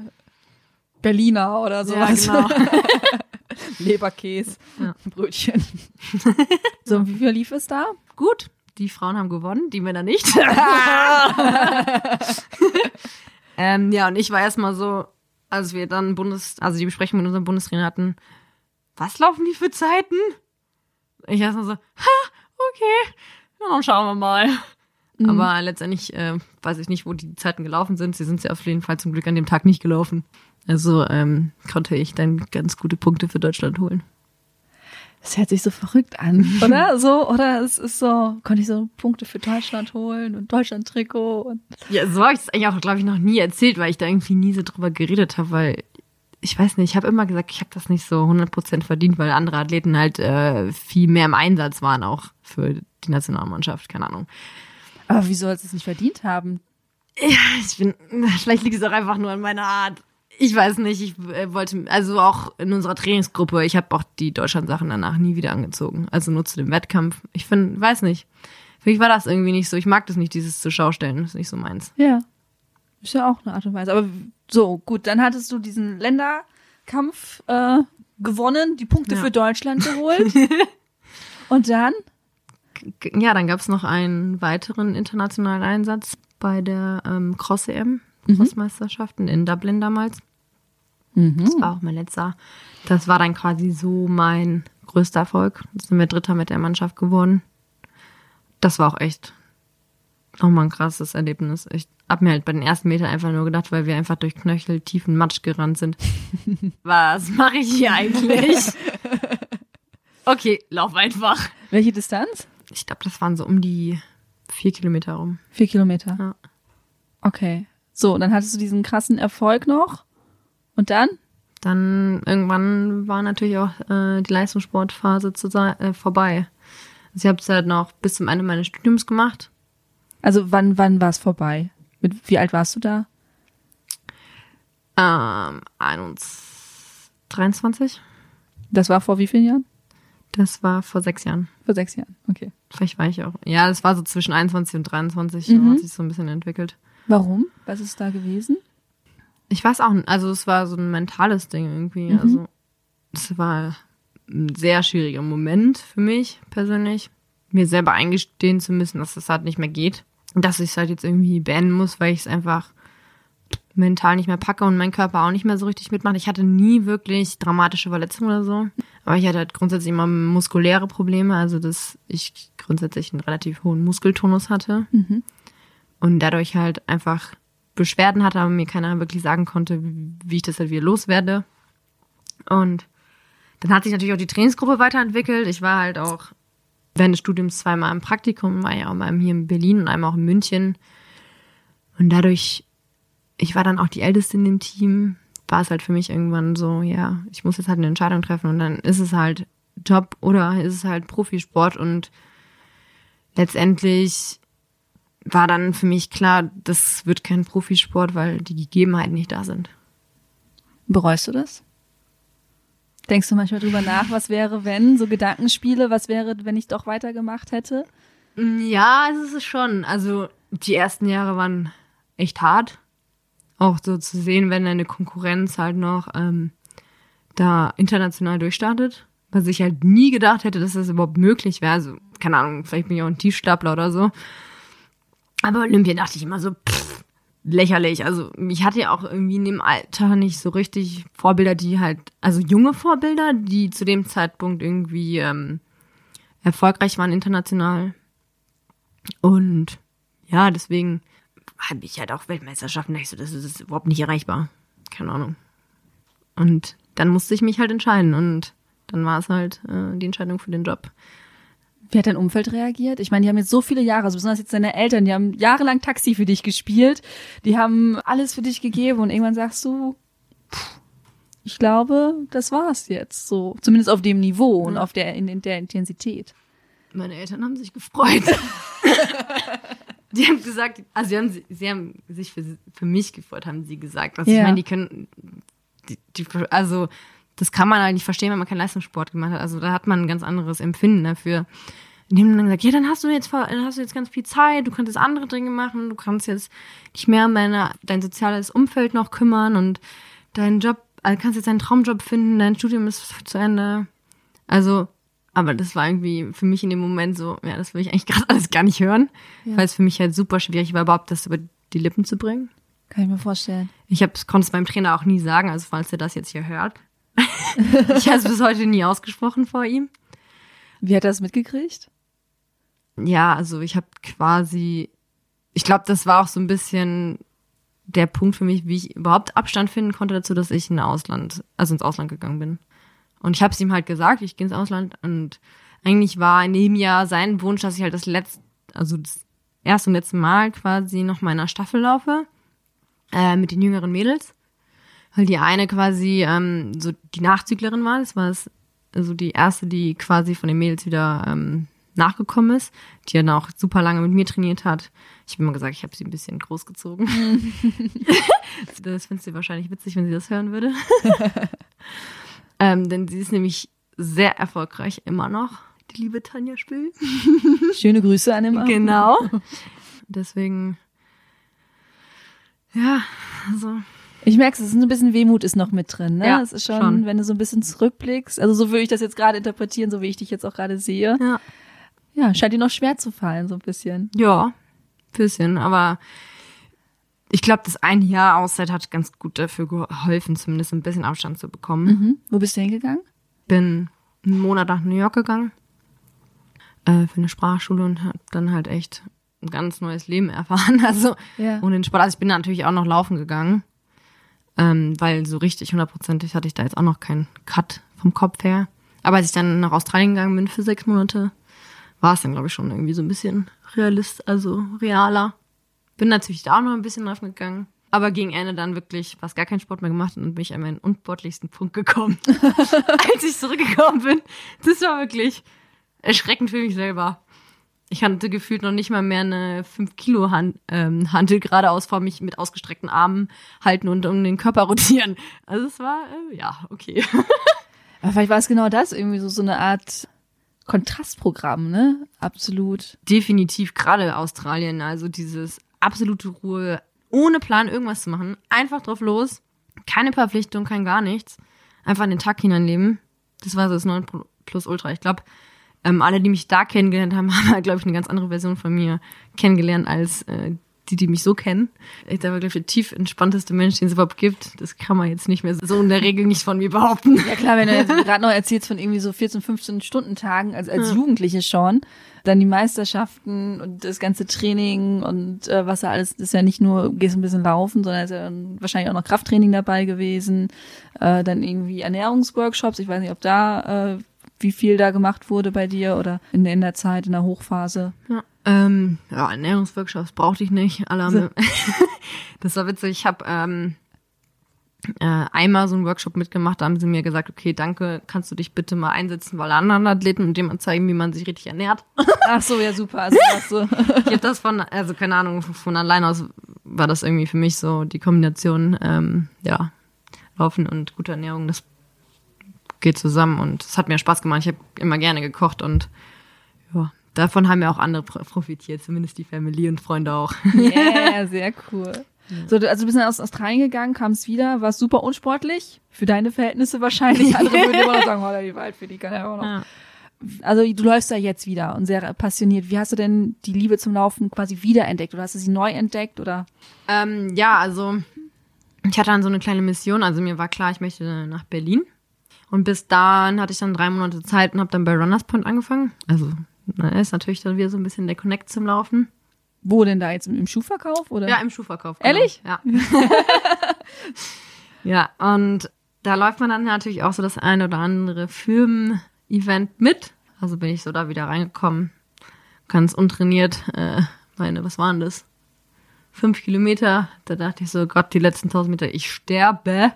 Berliner oder Ja, sowas. genau. Leberkäse, Ja. Brötchen. so, und wie viel lief es da? Gut, die Frauen haben gewonnen, die Männer nicht. Ähm, ja, und ich war erstmal so, als wir dann Bundes, also die Besprechung mit unserem Bundestrainer hatten, was laufen die für Zeiten? Ich erstmal so, ha, okay, dann schauen wir mal. Aber letztendlich äh, weiß ich nicht, wo die Zeiten gelaufen sind. Sie sind ja auf jeden Fall zum Glück an dem Tag nicht gelaufen. Also ähm, konnte ich dann ganz gute Punkte für Deutschland holen. Das hört sich so verrückt an, oder? So, oder es ist so, konnte ich so Punkte für Deutschland holen und Deutschland-Trikot und Ja, so habe ich es eigentlich auch, glaube ich, noch nie erzählt, weil ich da irgendwie nie so drüber geredet habe, weil ich weiß nicht, ich habe immer gesagt, ich habe das nicht so 100% verdient, weil andere Athleten halt äh, viel mehr im Einsatz waren auch für die Nationalmannschaft, keine Ahnung. Aber wie soll es es nicht verdient haben? Ja, ich bin, vielleicht liegt es auch einfach nur an meiner Art. Ich weiß nicht, ich äh, wollte, also auch in unserer Trainingsgruppe, ich habe auch die Deutschland-Sachen danach nie wieder angezogen. Also nur zu dem Wettkampf. Ich finde, weiß nicht. Für mich war das irgendwie nicht so. Ich mag das nicht, dieses zur Schau stellen. Das ist nicht so meins. Ja. Ist ja auch eine Art und Weise. Aber so, gut, dann hattest du diesen Länderkampf äh, gewonnen, die Punkte Ja. für Deutschland geholt. und dann? Ja, dann gab es noch einen weiteren internationalen Einsatz bei der ähm, Cross-EM, Crossmeisterschaften in Dublin damals. Das war auch mein letzter. Das war dann quasi so mein größter Erfolg. Da sind wir Dritter mit der Mannschaft geworden. Das war auch echt nochmal ein krasses Erlebnis. Ich hab mir halt bei den ersten Metern einfach nur gedacht, weil wir einfach durch knöcheltiefen Matsch gerannt sind. Was mache ich hier eigentlich? Okay, lauf einfach. Welche Distanz? Ich glaube, das waren so um die vier Kilometer rum. Vier Kilometer. Ja. Okay. So, dann hattest du diesen krassen Erfolg noch. Und dann? Dann irgendwann war natürlich auch äh, die Leistungssportphase zu, äh, vorbei. Also ich habe es halt noch bis zum Ende meines Studiums gemacht. Also wann, wann war es vorbei? Mit wie alt warst du da? Ähm, 21, 23. Das war vor wie vielen Jahren? Das war vor sechs Jahren. Vor sechs Jahren. Okay. Vielleicht war ich auch. Ja, das war so zwischen 21 und 23. Mhm. Hat sich so ein bisschen entwickelt. Warum? Was ist da gewesen? Ich weiß auch, nicht, also es war so ein mentales Ding irgendwie. Mhm. Also es war ein sehr schwieriger Moment für mich persönlich, mir selber eingestehen zu müssen, dass das halt nicht mehr geht. Dass ich es halt jetzt irgendwie beenden muss, weil ich es einfach mental nicht mehr packe und mein Körper auch nicht mehr so richtig mitmacht. Ich hatte nie wirklich dramatische Verletzungen oder so. Aber ich hatte halt grundsätzlich immer muskuläre Probleme, also dass ich grundsätzlich einen relativ hohen Muskeltonus hatte. Mhm. Und dadurch halt einfach Beschwerden hatte, aber mir keiner wirklich sagen konnte, wie ich das halt wieder loswerde. Und dann hat sich natürlich auch die Trainingsgruppe weiterentwickelt. Ich war halt auch während des Studiums zweimal im Praktikum, war ja auch mal hier in Berlin und einmal auch in München. Und dadurch, ich war dann auch die Älteste in dem Team, war es halt für mich irgendwann so, ja, ich muss jetzt halt eine Entscheidung treffen und dann ist es halt Job oder ist es halt Profisport und letztendlich war dann für mich klar, das wird kein Profisport, weil die Gegebenheiten nicht da sind. Bereust du das? Denkst du manchmal drüber nach, was wäre, wenn? So Gedankenspiele, was wäre, wenn ich doch weitergemacht hätte? Ja, es ist schon. Also die ersten Jahre waren echt hart. Auch so zu sehen, wenn deine Konkurrenz halt noch ähm, da international durchstartet. Was ich halt nie gedacht hätte, dass das überhaupt möglich wäre. Also, keine Ahnung, vielleicht bin ich auch ein Tiefstapler oder so. Aber Olympia dachte ich immer so, pff, lächerlich. Also ich hatte ja auch irgendwie in dem Alter nicht so richtig Vorbilder, die halt, also junge Vorbilder, die zu dem Zeitpunkt irgendwie ähm, erfolgreich waren international. Und ja, deswegen habe ich halt auch Weltmeisterschaften, da ich so, das ist überhaupt nicht erreichbar. Keine Ahnung. Und dann musste ich mich halt entscheiden und dann war es halt äh, die Entscheidung für den Job. Wie hat dein Umfeld reagiert? Ich meine, die haben jetzt so viele Jahre, also besonders jetzt deine Eltern, die haben jahrelang Taxi für dich gespielt, die haben alles für dich gegeben und irgendwann sagst du, pff, ich glaube, das war's jetzt so, zumindest auf dem Niveau und auf der in, in der Intensität. Meine Eltern haben sich gefreut. die haben gesagt, also sie haben, sie haben sich für, für mich gefreut, haben sie gesagt. Also Ja. ich meine, die können, die, die, also das kann man halt nicht verstehen, wenn man keinen Leistungssport gemacht hat. Also da hat man ein ganz anderes Empfinden dafür. Und die haben dann gesagt, ja, dann hast du jetzt, dann hast du jetzt ganz viel Zeit, du kannst jetzt andere Dinge machen, du kannst jetzt dich mehr um deine, dein soziales Umfeld noch kümmern und deinen Job, also kannst jetzt deinen Traumjob finden, dein Studium ist zu Ende. Also, aber das war irgendwie für mich in dem Moment so, ja, das will ich eigentlich gerade alles gar nicht hören, weil es für mich halt super schwierig war, überhaupt das über die Lippen zu bringen. Kann ich mir vorstellen. Ich konnte es beim Trainer auch nie sagen, also falls er das jetzt hier hört. Ich habe es bis heute nie ausgesprochen vor ihm. Wie hat er das mitgekriegt? Ja, also ich habe quasi, ich glaube, das war auch so ein bisschen der Punkt für mich, wie ich überhaupt Abstand finden konnte dazu, dass ich in Ausland, also ins Ausland gegangen bin. Und ich habe es ihm halt gesagt, ich gehe ins Ausland und eigentlich war in dem Jahr sein Wunsch, dass ich halt das letzte, also das erste und letzte Mal quasi noch meiner Staffel laufe äh, mit den jüngeren Mädels, weil die eine quasi ähm, so die Nachzüglerin war, das war das, also die erste, die quasi von den Mädels wieder ähm, nachgekommen ist, die dann auch super lange mit mir trainiert hat. Ich habe immer gesagt, ich habe sie ein bisschen großgezogen. das findest du wahrscheinlich witzig, wenn sie das hören würde. ähm, denn sie ist nämlich sehr erfolgreich immer noch, die liebe Tanja Spill. Schöne Grüße an den Genau. Deswegen, ja, also Ich merke, es ist ein bisschen Wehmut ist noch mit drin, ne? Ja, es ist schon, schon. wenn du so ein bisschen zurückblickst. Also so würde ich das jetzt gerade interpretieren, so wie ich dich jetzt auch gerade sehe. ja. Ja, scheint dir noch schwer zu fallen, so ein bisschen. Ja, bisschen, aber ich glaube, das ein Jahr Auszeit hat ganz gut dafür geholfen, zumindest ein bisschen Abstand zu bekommen. Mhm. Wo bist du hingegangen? Bin einen Monat nach New York gegangen äh, für eine Sprachschule und habe dann halt echt ein ganz neues Leben erfahren. Also Ja. ohne den Sport. Also ich bin natürlich auch noch laufen gegangen, ähm, weil so richtig hundertprozentig hatte ich da jetzt auch noch keinen Cut vom Kopf her. Aber als ich dann nach Australien gegangen bin für sechs Monate, war es dann, glaube ich, schon irgendwie so ein bisschen realist, also realer. Bin natürlich da auch noch ein bisschen laufen gegangen. Aber gegen Ende dann wirklich fast gar keinen Sport mehr gemacht und bin ich an meinen unsportlichsten Punkt gekommen. Als ich zurückgekommen bin. Das war wirklich erschreckend für mich selber. Ich hatte gefühlt noch nicht mal mehr eine 5 Kilo Hand, ähm, Hantel geradeaus vor mich mit ausgestreckten Armen halten und um den Körper rotieren. Also es war, äh, ja, okay. Aber vielleicht war es genau das, irgendwie so, so eine Art Kontrastprogramm, ne? Absolut. Definitiv gerade Australien, also dieses absolute Ruhe, ohne Plan irgendwas zu machen, einfach drauf los, keine Verpflichtung, kein gar nichts, einfach in den Tag hineinleben. Das war so das 9 plus Ultra. Ich glaube, ähm, alle, die mich da kennengelernt haben, haben halt, glaube ich, eine ganz andere Version von mir kennengelernt als äh, die, die mich so kennen. Ich der wirklich der tief entspannteste Mensch, den es überhaupt gibt. Das kann man jetzt nicht mehr so in der Regel nicht von mir behaupten. Ja klar, wenn du gerade noch erzählst von irgendwie so 14, 15 Stunden Tagen, also als Jugendliche schon, dann die Meisterschaften und das ganze Training und äh, was da alles, ist ja nicht nur, gehst ein bisschen laufen, sondern ist ja wahrscheinlich auch noch Krafttraining dabei gewesen, äh, dann irgendwie Ernährungsworkshops, ich weiß nicht, ob da, äh, wie viel da gemacht wurde bei dir oder in, in der Zeit, in der Hochphase. Ja. Ähm, ja, Ernährungsworkshops brauchte ich nicht. Alle haben, das war witzig. Ich habe ähm, äh, einmal so einen Workshop mitgemacht, da haben sie mir gesagt, okay, danke, kannst du dich bitte mal einsetzen, weil anderen Athleten und dem zeigen, wie man sich richtig ernährt. Ach so, ja super. Also, du ich habe das von, also keine Ahnung, von allein aus war das irgendwie für mich so die Kombination, ähm, ja, Laufen und gute Ernährung, das geht zusammen und es hat mir Spaß gemacht. Ich habe immer gerne gekocht und ja, davon haben ja auch andere profitiert, zumindest die Family und Freunde auch. Yeah, sehr cool. So, also du bist dann aus Australien gegangen, kamst wieder, warst super unsportlich, für deine Verhältnisse wahrscheinlich. Andere würden immer noch sagen, oh, die Wald für die kann ja auch noch. Ja. Also du läufst da jetzt wieder und sehr passioniert. Wie hast du denn die Liebe zum Laufen quasi wiederentdeckt oder hast du sie neu entdeckt oder? Ähm, ja, also ich hatte dann so eine kleine Mission. Also mir war klar, ich möchte nach Berlin. Und bis dahin hatte ich dann drei Monate Zeit und habe dann bei Runners Point angefangen. Also na, ist natürlich dann wieder so ein bisschen der Connect zum Laufen. Wo denn da jetzt im Schuhverkauf oder? Ja, im Schuhverkauf. Ehrlich? Ja. ja, und da läuft man dann natürlich auch so das eine oder andere Firmen-Event mit. Also bin ich so da wieder reingekommen, ganz untrainiert. Äh, meine, was waren das? Fünf Kilometer. Da dachte ich so, Gott, die letzten tausend Meter, ich sterbe.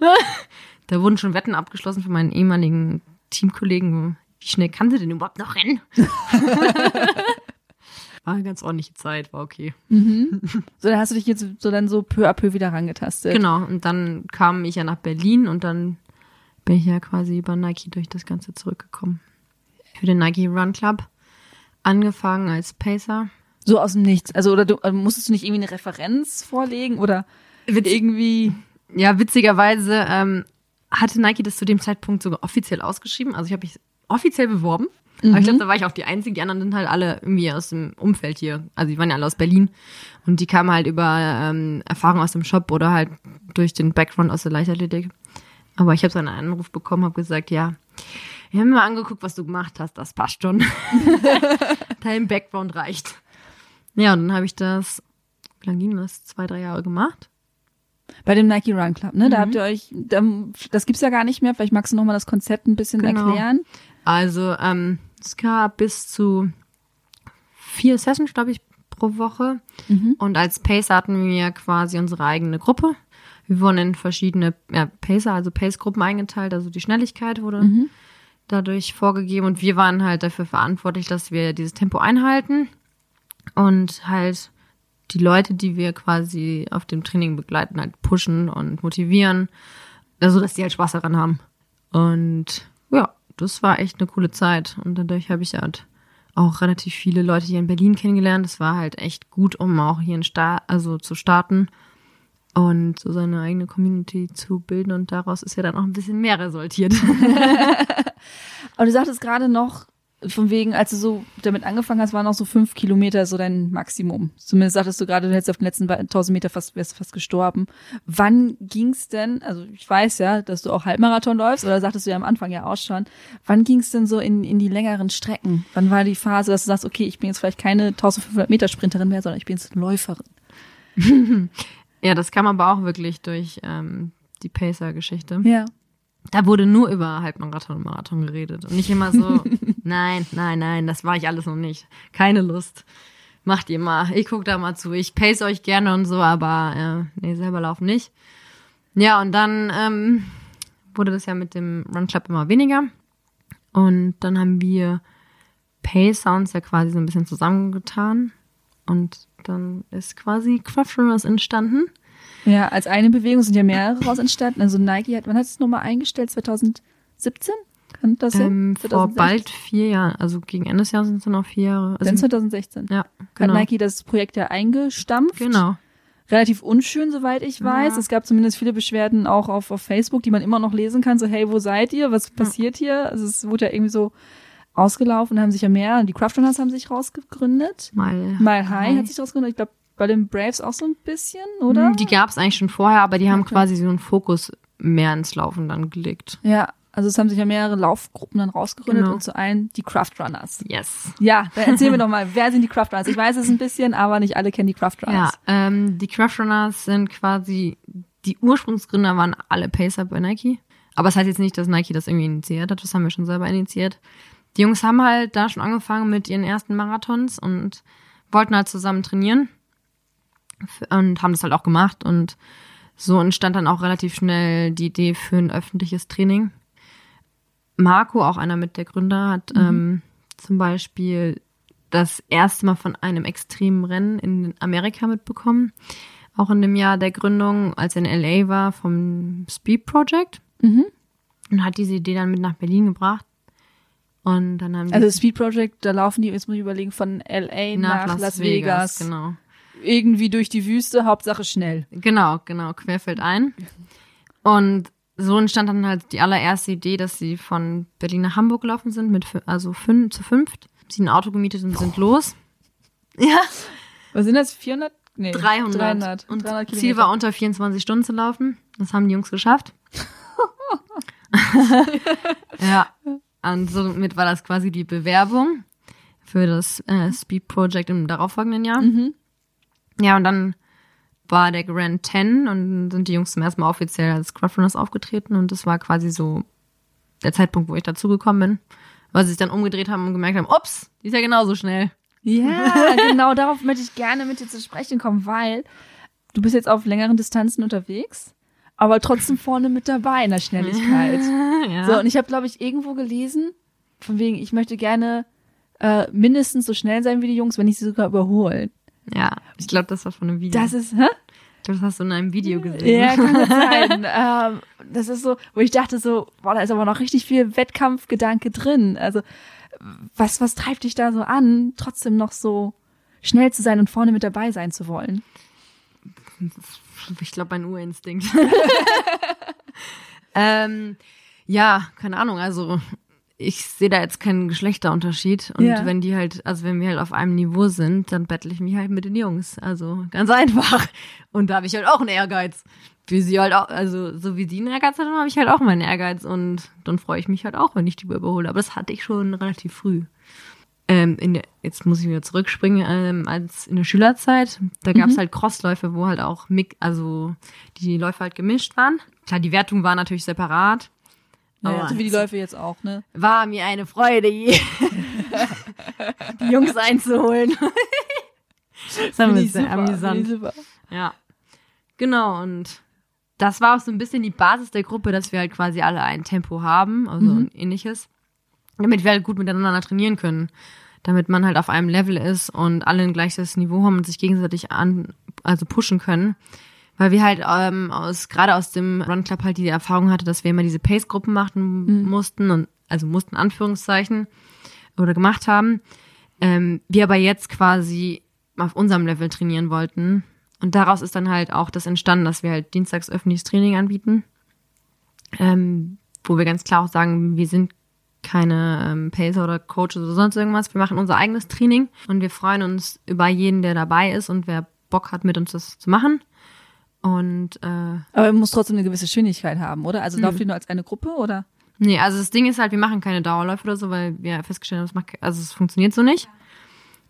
da wurden schon Wetten abgeschlossen von meinen ehemaligen Teamkollegen. Wie schnell kann sie denn überhaupt noch rennen? war eine ganz ordentliche Zeit, war okay. So, dann hast du dich jetzt so dann so peu à peu wieder rangetastet. Genau, und dann kam ich ja nach Berlin und dann bin ich ja quasi über Nike durch das Ganze zurückgekommen. Für den Nike Run Club angefangen als Pacer. So aus dem Nichts. Also, oder du, also musstest du nicht irgendwie eine Referenz vorlegen oder irgendwie. Ja, witzigerweise ähm, hatte Nike das zu dem Zeitpunkt sogar offiziell ausgeschrieben. Also ich habe mich offiziell beworben. Aber ich glaube, da war ich auch die Einzige. Die anderen sind halt alle irgendwie aus dem Umfeld hier. Also die waren ja alle aus Berlin. Und die kamen halt über ähm, Erfahrung aus dem Shop oder halt durch den Background aus der Leichtathletik. Aber ich habe so einen Anruf bekommen, habe gesagt, ja, ich habe mir mal angeguckt, was du gemacht hast. Das passt schon. Dein Background reicht. Ja, und dann habe ich das, wie lange ging das? Zwei, drei Jahre gemacht. Bei dem Nike Run Club, ne? Da Mhm. habt ihr euch, da, das gibt's ja gar nicht mehr. Vielleicht magst du noch mal das Konzept ein bisschen Genau. erklären. Also ähm, es gab bis zu vier Sessions, glaube ich, pro Woche. Und als Pacer hatten wir quasi unsere eigene Gruppe. Wir wurden in verschiedene ja, Pacer, also Pace-Gruppen eingeteilt. Also die Schnelligkeit wurde dadurch vorgegeben. Und wir waren halt dafür verantwortlich, dass wir dieses Tempo einhalten. Und halt die Leute, die wir quasi auf dem Training begleiten, halt pushen und motivieren. Also, dass die halt Spaß daran haben. Und ja, das war echt eine coole Zeit. Und dadurch habe ich halt auch relativ viele Leute hier in Berlin kennengelernt. Das war halt echt gut, um auch hier in Sta also zu starten und so seine eigene Community zu bilden. Und daraus ist ja dann auch ein bisschen mehr resultiert. Aber du sagtest gerade noch, von wegen, als du so damit angefangen hast, waren noch so fünf Kilometer so dein Maximum. Zumindest sagtest du gerade, du hättest auf den letzten 1000 Meter fast, wärst fast gestorben. Wann ging's denn, also ich weiß ja, dass du auch Halbmarathon läufst, oder sagtest du ja am Anfang ja auch schon, wann ging's denn so in, in die längeren Strecken? Wann war die Phase, dass du sagst, okay, ich bin jetzt vielleicht keine 1500 Meter Sprinterin mehr, sondern ich bin jetzt Läuferin? ja, das kam aber auch wirklich durch ähm, die Pacer-Geschichte. Ja. Da wurde nur über Halbmarathon und Marathon geredet. Und nicht immer so, nein, nein, nein, das war ich alles noch nicht. Keine Lust. Macht ihr mal. Ich guck da mal zu. Ich pace euch gerne und so, aber äh, nee, selber laufen nicht. Ja, und dann ähm, wurde das ja mit dem Run Club immer weniger. Und dann haben wir Pacer uns ja quasi so ein bisschen zusammengetan. Und dann ist quasi Craft Runners entstanden. Ja, als eine Bewegung sind ja mehrere raus entstanden. Also Nike hat, wann hat es nochmal eingestellt? 2017? Kann das sein? Ähm, vor 2016? bald vier Jahren, also gegen Ende des Jahres sind es noch vier Jahre. Dann Also, 2016. ja, Hat genau. Nike das Projekt ja eingestampft. Genau. Relativ unschön, soweit ich weiß. Ja. Es gab zumindest viele Beschwerden auch auf, auf Facebook, die man immer noch lesen kann. So, hey, wo seid ihr? Was passiert hier? Also es wurde ja irgendwie so ausgelaufen, haben sich ja mehr, die Craft Runners haben sich rausgegründet. Mal. Mile High hat sich rausgegründet. Ich glaube, bei den Braves auch so ein bisschen, oder? Die gab es eigentlich schon vorher, aber die haben quasi so einen Fokus mehr ins Laufen dann gelegt. Ja, also es haben sich ja mehrere Laufgruppen dann rausgegründet Genau. und zu einen die Craft Runners. Yes. Ja, dann erzähl mir doch mal, wer sind die Craft Runners? Ich weiß es ein bisschen, aber nicht alle kennen die Craft Ja, Runners. ähm, die Craft Runners sind quasi, die Ursprungsgründer waren alle Pacer bei Nike. Aber es das heißt jetzt nicht, dass Nike das irgendwie initiiert hat, das haben wir schon selber initiiert. Die Jungs haben halt da schon angefangen mit ihren ersten Marathons und wollten halt zusammen trainieren und haben das halt auch gemacht und so entstand dann auch relativ schnell die Idee für ein öffentliches Training. Marco, auch einer mit der Gründer, hat ähm, zum Beispiel das erste Mal von einem extremen Rennen in Amerika mitbekommen. Auch in dem Jahr der Gründung, als er in LA war, vom Speed Project. Mhm. Und hat diese Idee dann mit nach Berlin gebracht. Und dann haben Also Speed Project, da laufen die, jetzt muss ich überlegen, von LA nach, Las, Vegas. Genau. Irgendwie durch die Wüste, Hauptsache schnell. Genau, genau, querfeld ein. Und so entstand dann halt die allererste Idee, dass sie von Berlin nach Hamburg gelaufen sind, mit also fünf, zu fünft. Sie ein Auto gemietet und sind los. Ja, Was sind das? 400? Nee, 300. 300. Und 300 Ziel Kilometer. war unter 24 Stunden zu laufen. Das haben die Jungs geschafft. ja. Und somit war das quasi die Bewerbung für das äh, Speed Project im darauffolgenden Jahr. Mhm. Ja, und dann war der Grand Ten und sind die Jungs zum ersten Mal offiziell als Scruffrunners aufgetreten und das war quasi so der Zeitpunkt, wo ich dazugekommen bin, weil sie sich dann umgedreht haben und gemerkt haben, ups, die ist ja genauso schnell. Ja, genau darauf möchte ich gerne mit dir zu sprechen kommen, weil du bist jetzt auf längeren Distanzen unterwegs, aber trotzdem vorne mit dabei in der Schnelligkeit. ja. So, und ich habe, glaube ich, irgendwo gelesen, von wegen, ich möchte gerne äh, mindestens so schnell sein wie die Jungs, wenn nicht sie sogar überholen. Ja, ich glaube, das war von einem Video. Das ist, hä? Ich glaub, das hast du in einem Video gesehen. Ja, kann gut sein. ähm, das ist so, wo ich dachte so, boah, da ist aber noch richtig viel Wettkampfgedanke drin. Also, was, was treibt dich da so an, trotzdem noch so schnell zu sein und vorne mit dabei sein zu wollen? Ich glaube, mein Urinstinkt. ähm, ja, keine Ahnung. Also ich sehe da jetzt keinen Geschlechterunterschied. Und Ja. wenn die halt, also wenn wir halt auf einem Niveau sind, dann bettle ich mich halt mit den Jungs. Also ganz einfach. Und da habe ich halt auch einen Ehrgeiz. Wie sie halt auch, also so wie die einen Ehrgeiz hat, dann habe ich halt auch meinen Ehrgeiz. Und dann freue ich mich halt auch, wenn ich die überhole. Aber das hatte ich schon relativ früh. Ähm, in der, jetzt muss ich wieder zurückspringen, ähm, als in der Schülerzeit, da gab's halt Crossläufe, wo halt auch also die Läufe halt gemischt waren. Klar, die Wertung war natürlich separat. Naja, so wie die Läufe jetzt auch, ne? war mir eine Freude, die Jungs einzuholen. das Finde ich sehr super, amüsant. super. Ja. Genau, und das war auch so ein bisschen die Basis der Gruppe, dass wir halt quasi alle ein Tempo haben, also Mhm. ein ähnliches, damit wir halt gut miteinander trainieren können. Damit man halt auf einem Level ist und alle ein gleiches Niveau haben und sich gegenseitig an, also pushen können. Weil wir halt ähm, aus, gerade aus dem Run Club halt die Erfahrung hatte, dass wir immer diese Pace-Gruppen machen mussten und, also mussten Anführungszeichen, oder gemacht haben. Ähm, wir aber jetzt quasi auf unserem Level trainieren wollten. Und daraus ist dann halt auch das entstanden, dass wir halt dienstags öffentliches Training anbieten. Ähm, wo wir ganz klar auch sagen, wir sind keine ähm, Pacer oder Coaches oder sonst irgendwas. Wir machen unser eigenes Training und wir freuen uns über jeden, der dabei ist und wer Bock hat, mit uns das zu machen. Und äh, Aber man muss trotzdem eine gewisse Geschwindigkeit haben, oder? Also lauft ihr nur als eine Gruppe, oder? Nee, also das Ding ist halt, wir machen keine Dauerläufe oder so, weil wir festgestellt haben, es macht, also es funktioniert so nicht.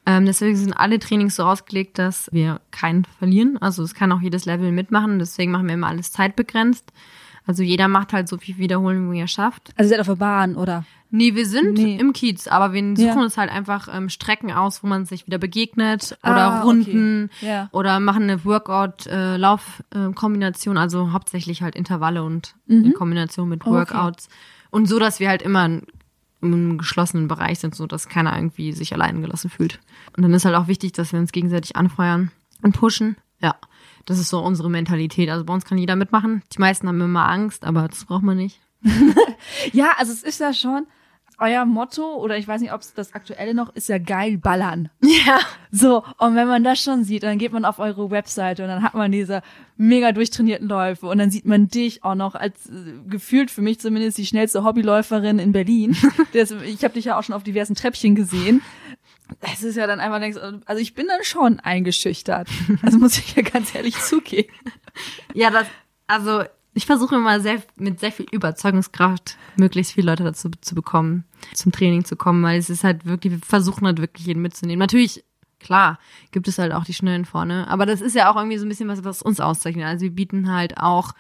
Ähm, deswegen sind alle Trainings so ausgelegt, dass wir keinen verlieren. Also es kann auch jedes Level mitmachen, deswegen machen wir immer alles zeitbegrenzt. Also jeder macht halt so viel Wiederholungen, wie er schafft. Also seid auf der Bahn, oder? Nee, wir sind Nee. im Kiez, aber wir suchen Ja. uns halt einfach ähm, Strecken aus, wo man sich wieder begegnet oder Ah, okay. Runden Ja. oder machen eine Workout-Lauf-Kombination, also hauptsächlich halt Intervalle und Mhm. in Kombination mit Okay. Workouts. Und so, dass wir halt immer in- im geschlossenen Bereich sind, so dass keiner irgendwie sich allein gelassen fühlt. Und dann ist halt auch wichtig, dass wir uns gegenseitig anfeuern und pushen. Ja, das ist so unsere Mentalität. Also bei uns kann jeder mitmachen. Die meisten haben immer Angst, aber das braucht man nicht. Ja, also es ist ja schon euer Motto, oder ich weiß nicht, ob es das aktuelle noch ist, ja geil ballern. Ja. So, und wenn man das schon sieht, dann geht man auf eure Webseite und dann hat man diese mega durchtrainierten Läufe und dann sieht man dich auch noch als äh, gefühlt für mich zumindest die schnellste Hobbyläuferin in Berlin. Das, ich habe dich ja auch schon auf diversen Treppchen gesehen. Es ist ja dann einfach nichts, also ich bin dann schon eingeschüchtert. Das muss ich ja ganz ehrlich zugeben. Ja, das, also ich versuche immer sehr mit sehr viel Überzeugungskraft möglichst viele Leute dazu zu bekommen, zum Training zu kommen, weil es ist halt wirklich, wir versuchen halt wirklich jeden mitzunehmen. Natürlich, klar, gibt es halt auch die Schnellen vorne, aber das ist ja auch irgendwie so ein bisschen was, was uns auszeichnet. Also wir bieten halt auch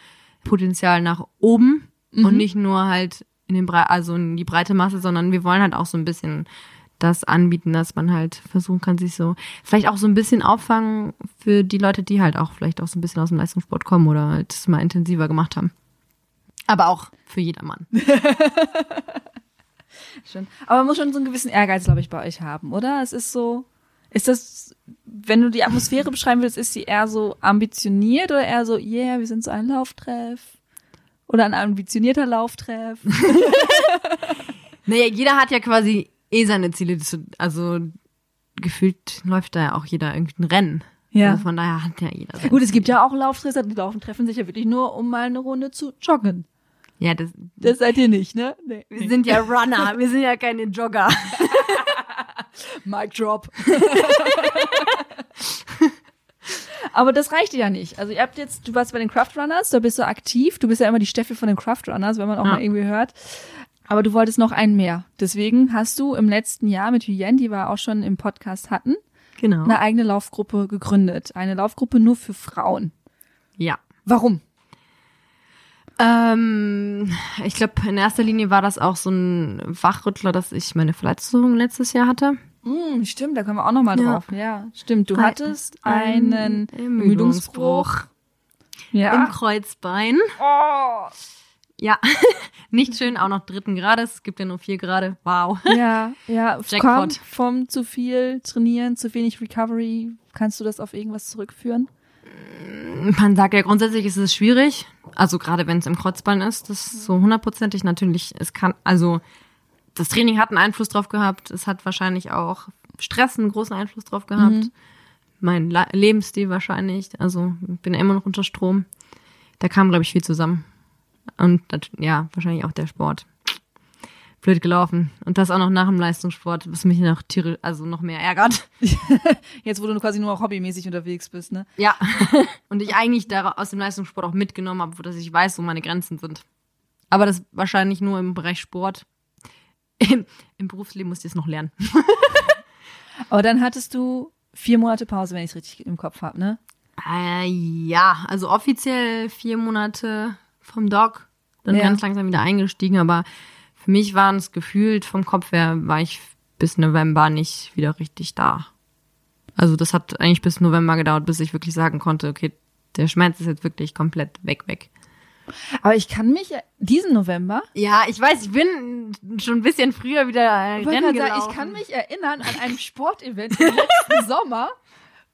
Potenzial nach oben Mhm. und nicht nur halt in den Bre also in die breite Masse, sondern wir wollen halt auch so ein bisschen das anbieten, dass man halt versuchen kann, sich so vielleicht auch so ein bisschen auffangen für die Leute, die halt auch vielleicht auch so ein bisschen aus dem Leistungssport kommen oder halt es mal intensiver gemacht haben. Aber auch für jedermann. Schon. Aber man muss schon so einen gewissen Ehrgeiz, glaube ich, bei euch haben, oder? Es ist so, ist das, wenn du die Atmosphäre beschreiben willst, ist sie eher so ambitioniert oder eher so, yeah, wir sind so ein Lauftreff? Oder ein ambitionierter Lauftreff? Naja, jeder hat ja quasi eh seine Ziele. zu- Also gefühlt läuft da ja auch jeder irgendein Rennen. Ja. Also von daher hat ja jeder sein Gut, es gibt ja auch Lauftreffer, die laufen, treffen sich ja wirklich nur, um mal eine Runde zu joggen. Ja, das, Das seid ihr nicht, ne? Nee. wir sind ja Runner, wir sind ja keine Jogger. Mic drop. Aber das reicht dir ja nicht. Also ihr habt jetzt, du warst bei den Craft Runners, da bist du aktiv. Du bist ja immer die Steffi von den Craft Runners, wenn man auch Ja. mal irgendwie hört. Aber du wolltest noch einen mehr. Deswegen hast du im letzten Jahr mit Hyen, die wir auch schon im Podcast hatten, Genau. eine eigene Laufgruppe gegründet. Eine Laufgruppe nur für Frauen. Ja. Warum? Ähm, ich glaube, in erster Linie war das auch so ein Wachrüttler, dass ich meine Verletzung letztes Jahr hatte. Hm, stimmt, da kommen wir auch noch mal Ja. drauf. Ja, stimmt. Du hattest einen Ermüdungsbruch. im Ja. Kreuzbein. Oh. Ja, nicht schön, auch noch dritten Grades. Es gibt ja nur vier Grade. Wow. Ja, ja. Jackpot. Vom zu viel trainieren, zu wenig Recovery. Kannst du das auf irgendwas zurückführen? Man sagt ja grundsätzlich ist es schwierig. Also gerade wenn es im Kreuzbein ist, das ist so hundertprozentig natürlich. Es kann, also das Training hat einen Einfluss drauf gehabt. Es hat wahrscheinlich auch Stress einen großen Einfluss drauf gehabt. Mein La Lebensstil wahrscheinlich. Also bin ja immer noch unter Strom. Da kam, glaube ich, viel zusammen. Und ja, wahrscheinlich auch der Sport. Blöd gelaufen. Und das auch noch nach dem Leistungssport, was mich noch tierisch, also noch mehr ärgert. Jetzt, wo du quasi nur auch hobbymäßig unterwegs bist, ne? Ja. Und ich eigentlich da aus dem Leistungssport auch mitgenommen habe, dass ich weiß, wo meine Grenzen sind. Aber das wahrscheinlich nur im Bereich Sport. Im, im Berufsleben muss ich es noch lernen. Aber dann hattest du vier Monate Pause, wenn ich es richtig im Kopf habe, ne? Äh, ja, also offiziell vier Monate vom Doc, dann Ja. ganz langsam wieder eingestiegen, aber für mich waren es gefühlt vom Kopf her, war ich bis November nicht wieder richtig da. Also das hat eigentlich bis November gedauert, bis ich wirklich sagen konnte, okay, der Schmerz ist jetzt wirklich komplett weg, weg. Aber ich kann mich diesen November, Ja, ich weiß, ich bin schon ein bisschen früher wieder äh, ich, Rennen sagen, kann mich erinnern an einem Sportevent im letzten Sommer,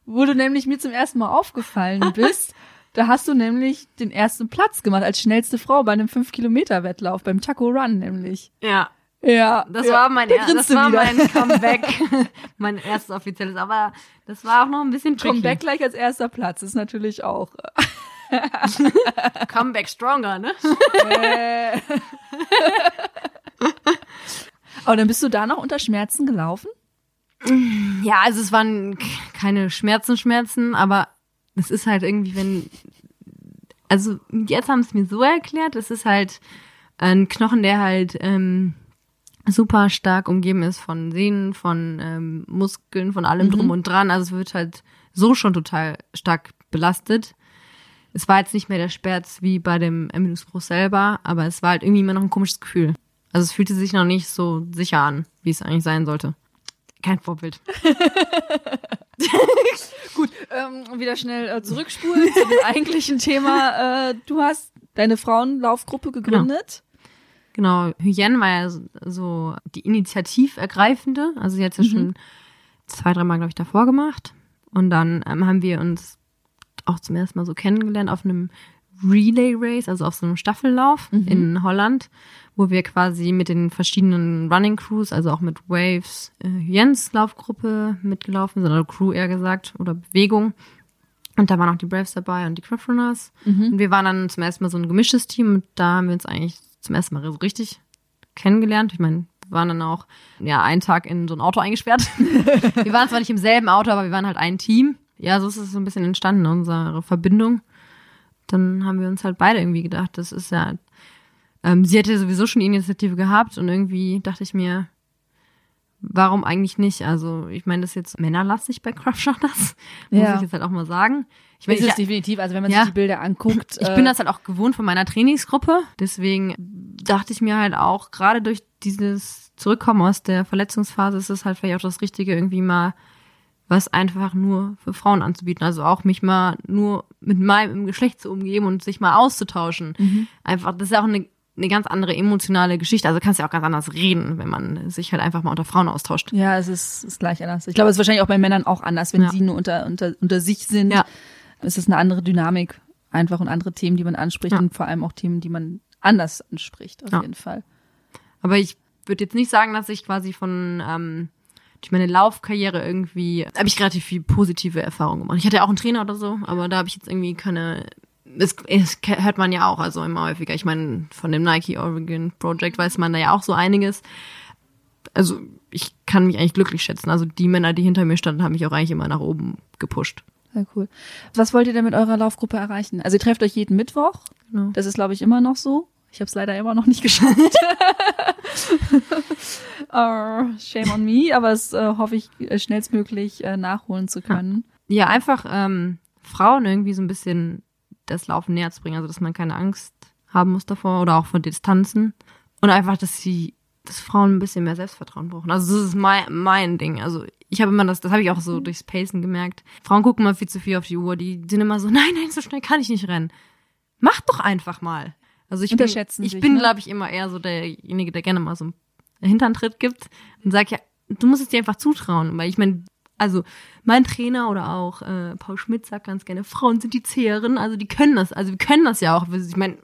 wo du nämlich mir zum ersten Mal aufgefallen bist. Da hast du nämlich den ersten Platz gemacht als schnellste Frau bei einem 5-Kilometer-Wettlauf, beim Taco Run nämlich. Ja, Ja. das ja. war mein Da das war wieder. mein Comeback, mein erstes offizielles, aber das war auch noch ein bisschen tricky. Comeback gleich als erster Platz ist natürlich auch. Comeback stronger, ne? Äh. Aber dann bist du da noch unter Schmerzen gelaufen? Ja, also es waren keine Schmerzen, Schmerzen, aber es ist halt irgendwie, wenn, also jetzt haben es mir so erklärt, es ist halt ein Knochen, der halt ähm, super stark umgeben ist von Sehnen, von ähm, Muskeln, von allem drum und dran. Also es wird halt so schon total stark belastet. Es war jetzt nicht mehr der Schmerz wie bei dem Ermüdungsbruch selber, aber es war halt irgendwie immer noch ein komisches Gefühl. Also es fühlte sich noch nicht so sicher an, wie es eigentlich sein sollte. Kein Vorbild. Gut, ähm, wieder schnell äh, zurückspulen zu dem eigentlichen Thema. Äh, du hast deine Frauenlaufgruppe gegründet. Genau, Hyen war ja so- die Initiativergreifende. Also sie hat ja schon zwei, dreimal, glaube ich, davor gemacht. Und dann ähm, haben wir uns auch zum ersten Mal so kennengelernt auf einem Relay Race, also auf so einem Staffellauf in Holland, wo wir quasi mit den verschiedenen Running Crews, also auch mit Waves, äh, Hyens Laufgruppe mitgelaufen sind, oder Crew eher gesagt, oder Bewegung. Und da waren auch die Braves dabei und die Craft Runners. Und wir waren dann zum ersten Mal so ein gemischtes Team und da haben wir uns eigentlich zum ersten Mal so richtig kennengelernt. Ich meine, waren dann auch ja einen Tag in so ein Auto eingesperrt. wir waren zwar nicht im selben Auto, aber wir waren halt ein Team. Ja, so ist es so ein bisschen entstanden, unsere Verbindung. Dann haben wir uns halt beide irgendwie gedacht, das ist ja, ähm, sie hätte sowieso schon die Initiative gehabt und irgendwie dachte ich mir, warum eigentlich nicht? Also ich meine, das ist jetzt männerlastig bei Craft Shotters, muss Ja. ich jetzt halt auch mal sagen. Ich meine, es ich, definitiv, also wenn man Ja. sich die Bilder anguckt. ich äh, bin das halt auch gewohnt von meiner Trainingsgruppe. Deswegen dachte ich mir halt auch, gerade durch dieses Zurückkommen aus der Verletzungsphase ist es halt vielleicht auch das Richtige, irgendwie mal was einfach nur für Frauen anzubieten. Also auch mich mal nur mit meinem Geschlecht zu umgeben und sich mal auszutauschen. Einfach, das ist ja auch eine, eine ganz andere emotionale Geschichte. Also kannst ja auch ganz anders reden, wenn man sich halt einfach mal unter Frauen austauscht. Ja, es ist, ist gleich anders. Ich glaube, es ist wahrscheinlich auch bei Männern auch anders, wenn Ja. sie nur unter, unter, unter sich sind. Ja. Es ist eine andere Dynamik einfach und andere Themen, die man anspricht Ja. und vor allem auch Themen, die man anders anspricht, auf Ja. jeden Fall. Aber ich würde jetzt nicht sagen, dass ich quasi von ähm, durch meine Laufkarriere irgendwie habe ich relativ viel positive Erfahrungen gemacht. Ich hatte ja auch einen Trainer oder so, aber da habe ich jetzt irgendwie keine. Es, es hört man ja auch, also immer häufiger. Ich meine, von dem Nike Oregon Project weiß man da ja auch so einiges. Also ich kann mich eigentlich glücklich schätzen. Also die Männer, die hinter mir standen, haben mich auch eigentlich immer nach oben gepusht. Sehr cool. Was wollt ihr denn mit eurer Laufgruppe erreichen? Also ihr trefft euch jeden Mittwoch. Genau. Das ist, glaube ich, immer noch so. Ich habe es leider immer noch nicht geschafft. oh, shame on me, aber es äh, hoffe ich äh, schnellstmöglich äh, nachholen zu können. Ja, einfach ähm, Frauen irgendwie so ein bisschen das Laufen näher zu bringen, also dass man keine Angst haben muss davor oder auch vor Distanzen und einfach, dass sie, dass Frauen ein bisschen mehr Selbstvertrauen brauchen. Also das ist mein, mein Ding. Also ich habe immer das, das habe ich auch so durchs Pacen gemerkt. Frauen gucken mal viel zu viel auf die Uhr, die sind immer so, nein, nein, so schnell kann ich nicht rennen. Mach doch einfach mal. Also ich bin, ich sich, bin, ne? glaube ich, immer eher so derjenige, der gerne mal so einen Hinterntritt gibt und sagt, ja, du musst es dir einfach zutrauen, weil ich meine, also mein Trainer oder auch äh, Paul Schmidt sagt ganz gerne, Frauen sind die Zeheren, also die können das, also wir können das ja auch. Ich meine,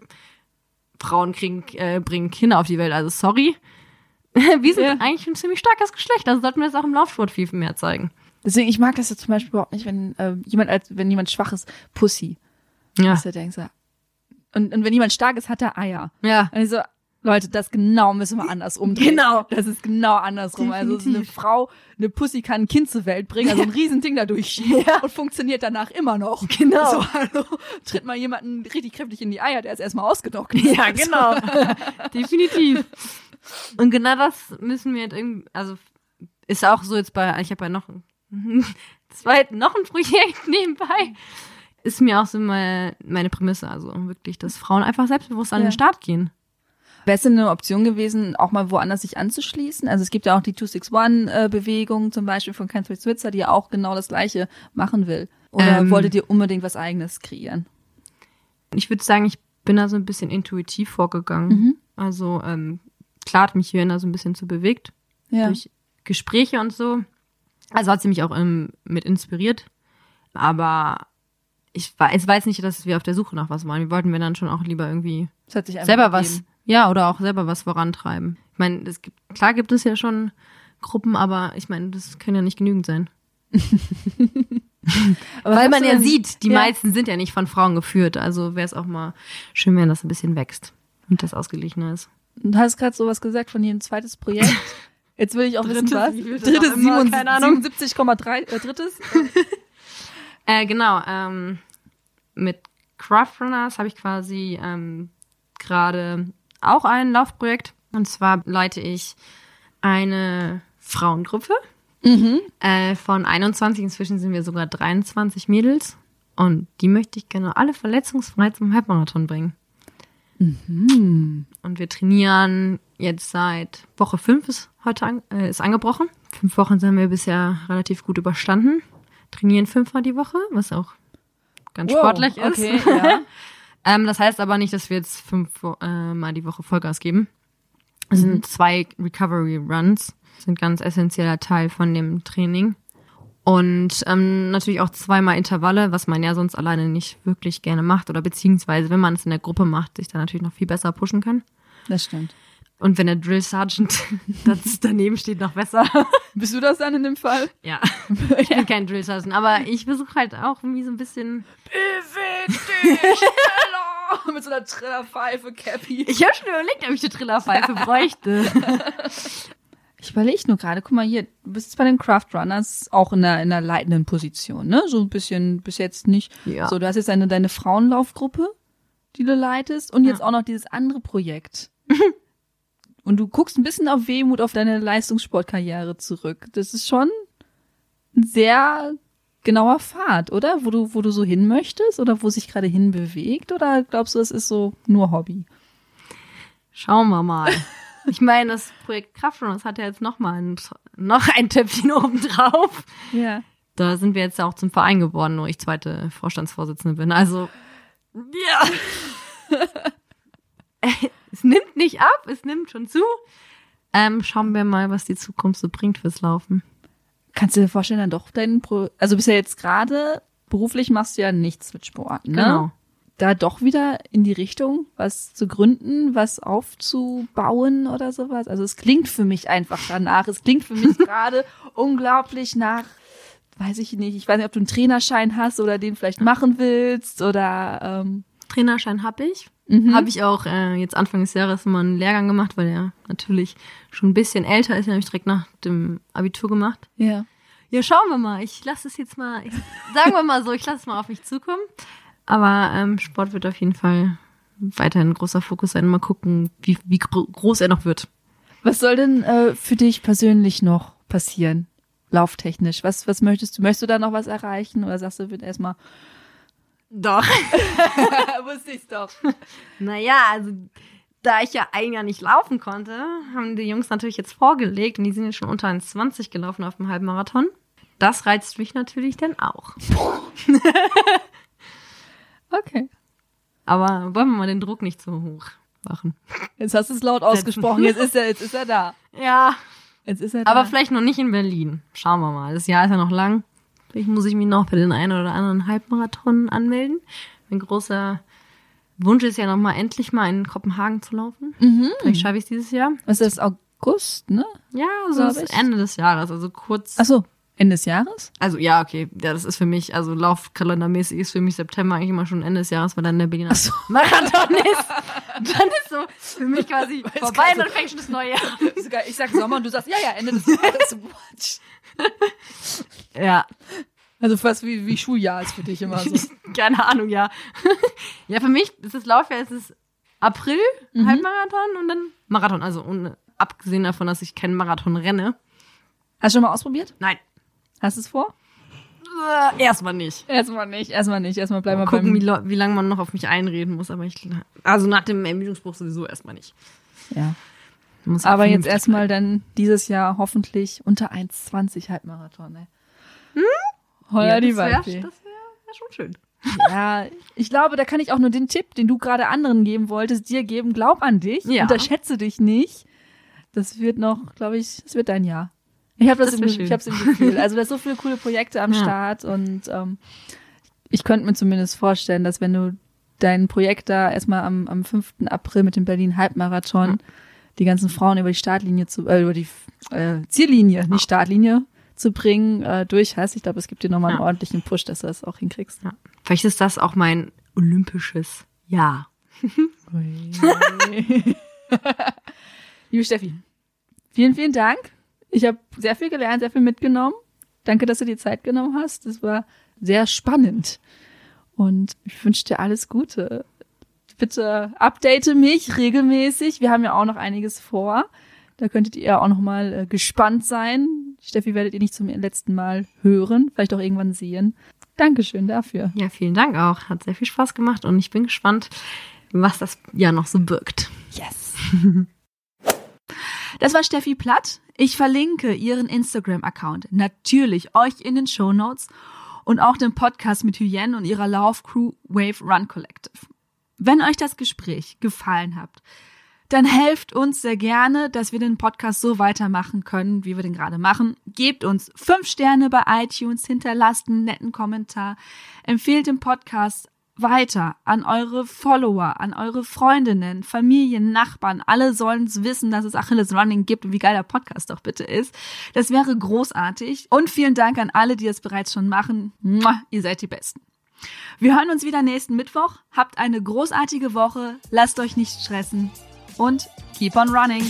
Frauen kriegen, äh, bringen Kinder auf die Welt, also sorry. wir sind Ja. eigentlich ein ziemlich starkes Geschlecht, also sollten wir das auch im Laufsport viel mehr zeigen. Deswegen, ich mag das ja zum Beispiel überhaupt nicht, wenn äh, jemand als wenn jemand schwach ist, Pussy. Ja. Dass du denkst, und, und wenn jemand stark ist, hat er Eier. Ja. Und ich so, Leute, das genau müssen wir anders umdrehen. Genau. Das ist genau andersrum. Also so eine Definitiv. Frau, eine Pussy kann ein Kind zur Welt bringen, also ein Riesending da durchschieben und funktioniert danach immer noch. Genau. So, hallo, tritt mal jemanden richtig kräftig in die Eier, der ist erstmal ausgenockt. Ja, genau. Definitiv. Und genau das müssen wir jetzt irgendwie, also ist auch so jetzt bei, ich habe ja noch ein zweit, noch ein Projekt nebenbei. Ist mir auch so meine, meine Prämisse, also wirklich, dass Frauen einfach selbstbewusst an Ja. den Start gehen. Wäre es denn eine Option gewesen, auch mal woanders sich anzuschließen? Also es gibt ja auch die 261-Bewegung zum Beispiel von Catherine Switzer, die ja auch genau das Gleiche machen will. Oder Ähm. wolltet ihr unbedingt was Eigenes kreieren? Ich würde sagen, ich bin da so ein bisschen intuitiv vorgegangen. Also ähm, klar hat mich Joanna so ein bisschen zu bewegt. Ja. durch Gespräche und so. Also hat sie mich auch ähm, mit inspiriert. Aber ich weiß, weiß nicht, dass wir auf der Suche nach was waren. Wir wollten wir dann schon auch lieber irgendwie selber gegeben. was, ja, oder auch selber was vorantreiben. Ich meine, es gibt, klar gibt es ja schon Gruppen, aber ich meine, das können ja nicht genügend sein. Weil man ja sieht, die ja. meisten sind ja nicht von Frauen geführt. Also wäre es auch mal schön, wenn das ein bisschen wächst und das ausgeglichener ist. Du hast gerade sowas gesagt von jedem zweites Projekt. Jetzt will ich auch wissen, Drittes, was. viel das Drittes immer, 77 keine Ahnung. 77,3, äh, drittes? Äh, genau, ähm, mit Craftrunners habe ich quasi ähm, gerade auch ein Laufprojekt. Und zwar leite ich eine Frauengruppe äh, von 21. Inzwischen sind wir sogar 23 Mädels. Und die möchte ich gerne alle verletzungsfrei zum Halbmarathon bringen. Und wir trainieren jetzt seit Woche 5 ist heute an, äh, ist angebrochen. Fünf Wochen haben wir bisher relativ gut überstanden. Trainieren fünfmal die Woche, was auch ganz Wow, sportlich ist. okay, ja. ähm, das heißt aber nicht, dass wir jetzt fünfmal äh, mal die Woche Vollgas geben. Es sind zwei Recovery Runs, sind ganz essentieller Teil von dem Training. Und ähm, natürlich auch zweimal Intervalle, was man ja sonst alleine nicht wirklich gerne macht. Oder beziehungsweise, wenn man es in der Gruppe macht, sich dann natürlich noch viel besser pushen kann. Das stimmt. Und wenn der Drill Sergeant das daneben steht, noch besser. Bist du das dann in dem Fall? Ja, ich bin kein Drill Sergeant, aber ich versuche halt auch irgendwie so ein bisschen. Beweg dich schneller! Mit so einer Trillerpfeife, Cappy. Ich habe schon überlegt, ob ich eine Trillerpfeife bräuchte. Ich überlege nur gerade, guck mal hier, du bist jetzt bei den Craft Runners auch in einer, in einer leitenden Position, ne? So ein bisschen bis jetzt nicht. Ja. So, du hast jetzt deine, deine Frauenlaufgruppe, die du leitest und jetzt Ja. auch noch dieses andere Projekt. Und du guckst ein bisschen auf Wehmut auf deine Leistungssportkarriere zurück. Das ist schon ein sehr genauer Pfad, oder? Wo du, wo du so hin möchtest oder wo sich gerade hin bewegt? Oder glaubst du, es ist so nur Hobby? Schauen wir mal. Ich meine, das Projekt Kraftrun, das hat ja jetzt noch mal ein, noch ein Töpfchen oben drauf. Ja. Da sind wir jetzt ja auch zum Verein geworden, nur ich zweite Vorstandsvorsitzende bin. Also, ja. es nimmt nicht ab, es nimmt schon zu. Ähm, schauen wir mal, was die Zukunft so bringt fürs Laufen. Kannst du dir vorstellen, dann doch deinen Pro also bist ja jetzt gerade beruflich machst du ja nichts mit Sport, ne? Genau. Da doch wieder in die Richtung, was zu gründen, was aufzubauen oder sowas. Also es klingt für mich einfach danach. Es klingt für mich gerade unglaublich nach, weiß ich nicht, ich weiß nicht, ob du einen Trainerschein hast oder den vielleicht machen willst oder ähm, Trainerschein habe ich. Mhm. Habe ich auch äh, jetzt Anfang des Jahres mal einen Lehrgang gemacht, weil er natürlich schon ein bisschen älter ist. Den habe ich direkt nach dem Abitur gemacht. ja. Ja, schauen wir mal. Ich lasse es jetzt mal, ich, sagen wir mal so, ich lasse es mal auf mich zukommen. Aber ähm, Sport wird auf jeden Fall weiterhin ein großer Fokus sein. Mal gucken, wie, wie gro groß er noch wird. Was soll denn äh, für dich persönlich noch passieren? Lauftechnisch. Was, was möchtest du? Möchtest du da noch was erreichen? Oder sagst du, wird erstmal. Doch. Wusste ich's doch. Naja, also da ich ja ein Jahr nicht laufen konnte, haben die Jungs natürlich jetzt vorgelegt und die sind jetzt schon unter 1,20 gelaufen auf dem Halbmarathon. Das reizt mich natürlich dann auch. Okay. Aber wollen wir mal den Druck nicht so hoch machen. Jetzt hast du es laut ausgesprochen. Jetzt ist er, jetzt ist er da. Ja, Jetzt ist er da. aber vielleicht noch nicht in Berlin. Schauen wir mal. Das Jahr ist ja noch lang. Vielleicht muss ich mich noch für den einen oder anderen Halbmarathon anmelden. Mein großer Wunsch ist ja noch mal endlich mal in Kopenhagen zu laufen. Mhm. Vielleicht schaffe ich es dieses Jahr. Was ist das? August, ne? Ja, so Glaub ist ich. Ende des Jahres, also kurz. Ach so, Ende des Jahres? Also ja, okay, ja, das ist für mich, also laufkalendermäßig ist für mich September eigentlich immer schon Ende des Jahres, weil dann der Berliner so. Marathon ist. Dann ist so für mich quasi vorbei grad und dann fängt schon das neue Jahr an. Ich sag Sommer und du sagst, ja, ja, Ende des Jahres. Ja, Also fast wie, wie Schuljahr ist für dich immer so. keine Ahnung, ja. ja, für mich ist das Laufjahr, es ist April, Halbmarathon und dann Marathon. Also un- abgesehen davon, dass ich keinen Marathon renne. Hast du schon mal ausprobiert? Nein, Hast du es vor? äh, erstmal nicht. Erstmal nicht, erstmal nicht. Erstmal bleiben wir Mal gucken, wie, wie lange man noch auf mich einreden muss, aber ich, also nach dem Ermüdungsbruch sowieso erstmal nicht. Ja. Aber jetzt erstmal dann dieses Jahr hoffentlich unter 1,20 Halbmarathon, ey. Holla Ja, die das wäre Waldfee. wär, schon schön. Ja, ich glaube, da kann ich auch nur den Tipp, den du gerade anderen geben wolltest, dir geben. Glaub an dich, Ja. unterschätze dich nicht. Das wird noch, glaube ich, das wird dein Jahr. Ich habe das, Das im, ich hab's im Gefühl. Also da ist so viele coole Projekte am Ja. Start und ähm, ich könnte mir zumindest vorstellen, dass wenn du dein Projekt da erstmal am, am 5. April mit dem Berlin Halbmarathon die ganzen Frauen über die Startlinie zu, äh, über die äh, Ziellinie, nicht Startlinie zu bringen, äh, durch hast. Ich glaube, es gibt dir nochmal einen Ja. ordentlichen Push, dass du das auch hinkriegst. Ja. Vielleicht ist das auch mein olympisches Jahr. Liebe Steffi, vielen, vielen Dank. Ich habe sehr viel gelernt, sehr viel mitgenommen. Danke, dass du dir Zeit genommen hast. Das war sehr spannend. Und ich wünsche dir alles Gute. Bitte update mich regelmäßig. Wir haben ja auch noch einiges vor. Da könntet ihr auch noch mal äh, gespannt sein. Steffi werdet ihr nicht zum letzten Mal hören, vielleicht auch irgendwann sehen. Dankeschön dafür. Ja, vielen Dank auch. Hat sehr viel Spaß gemacht und ich bin gespannt, was das Jahr noch so birgt. Yes. Das war Steffi Platt. Ich verlinke ihren Instagram-Account natürlich euch in den Show Notes und auch den Podcast mit Hyänen und ihrer Laufcrew Wave Run Collective. Wenn euch das Gespräch gefallen hat, dann helft uns sehr gerne, dass wir den Podcast so weitermachen können, wie wir den gerade machen. Gebt uns fünf Sterne bei iTunes, hinterlasst einen netten Kommentar, empfehlt den Podcast weiter an eure Follower, an eure Freundinnen, Familien, Nachbarn. Alle sollen es wissen, dass es Achilles Running gibt und wie geil der Podcast doch bitte ist. Das wäre großartig. Und vielen Dank an alle, die es bereits schon machen. Ihr seid die Besten. Wir hören uns wieder nächsten Mittwoch. Habt eine großartige Woche. Lasst euch nicht stressen. Und keep on running.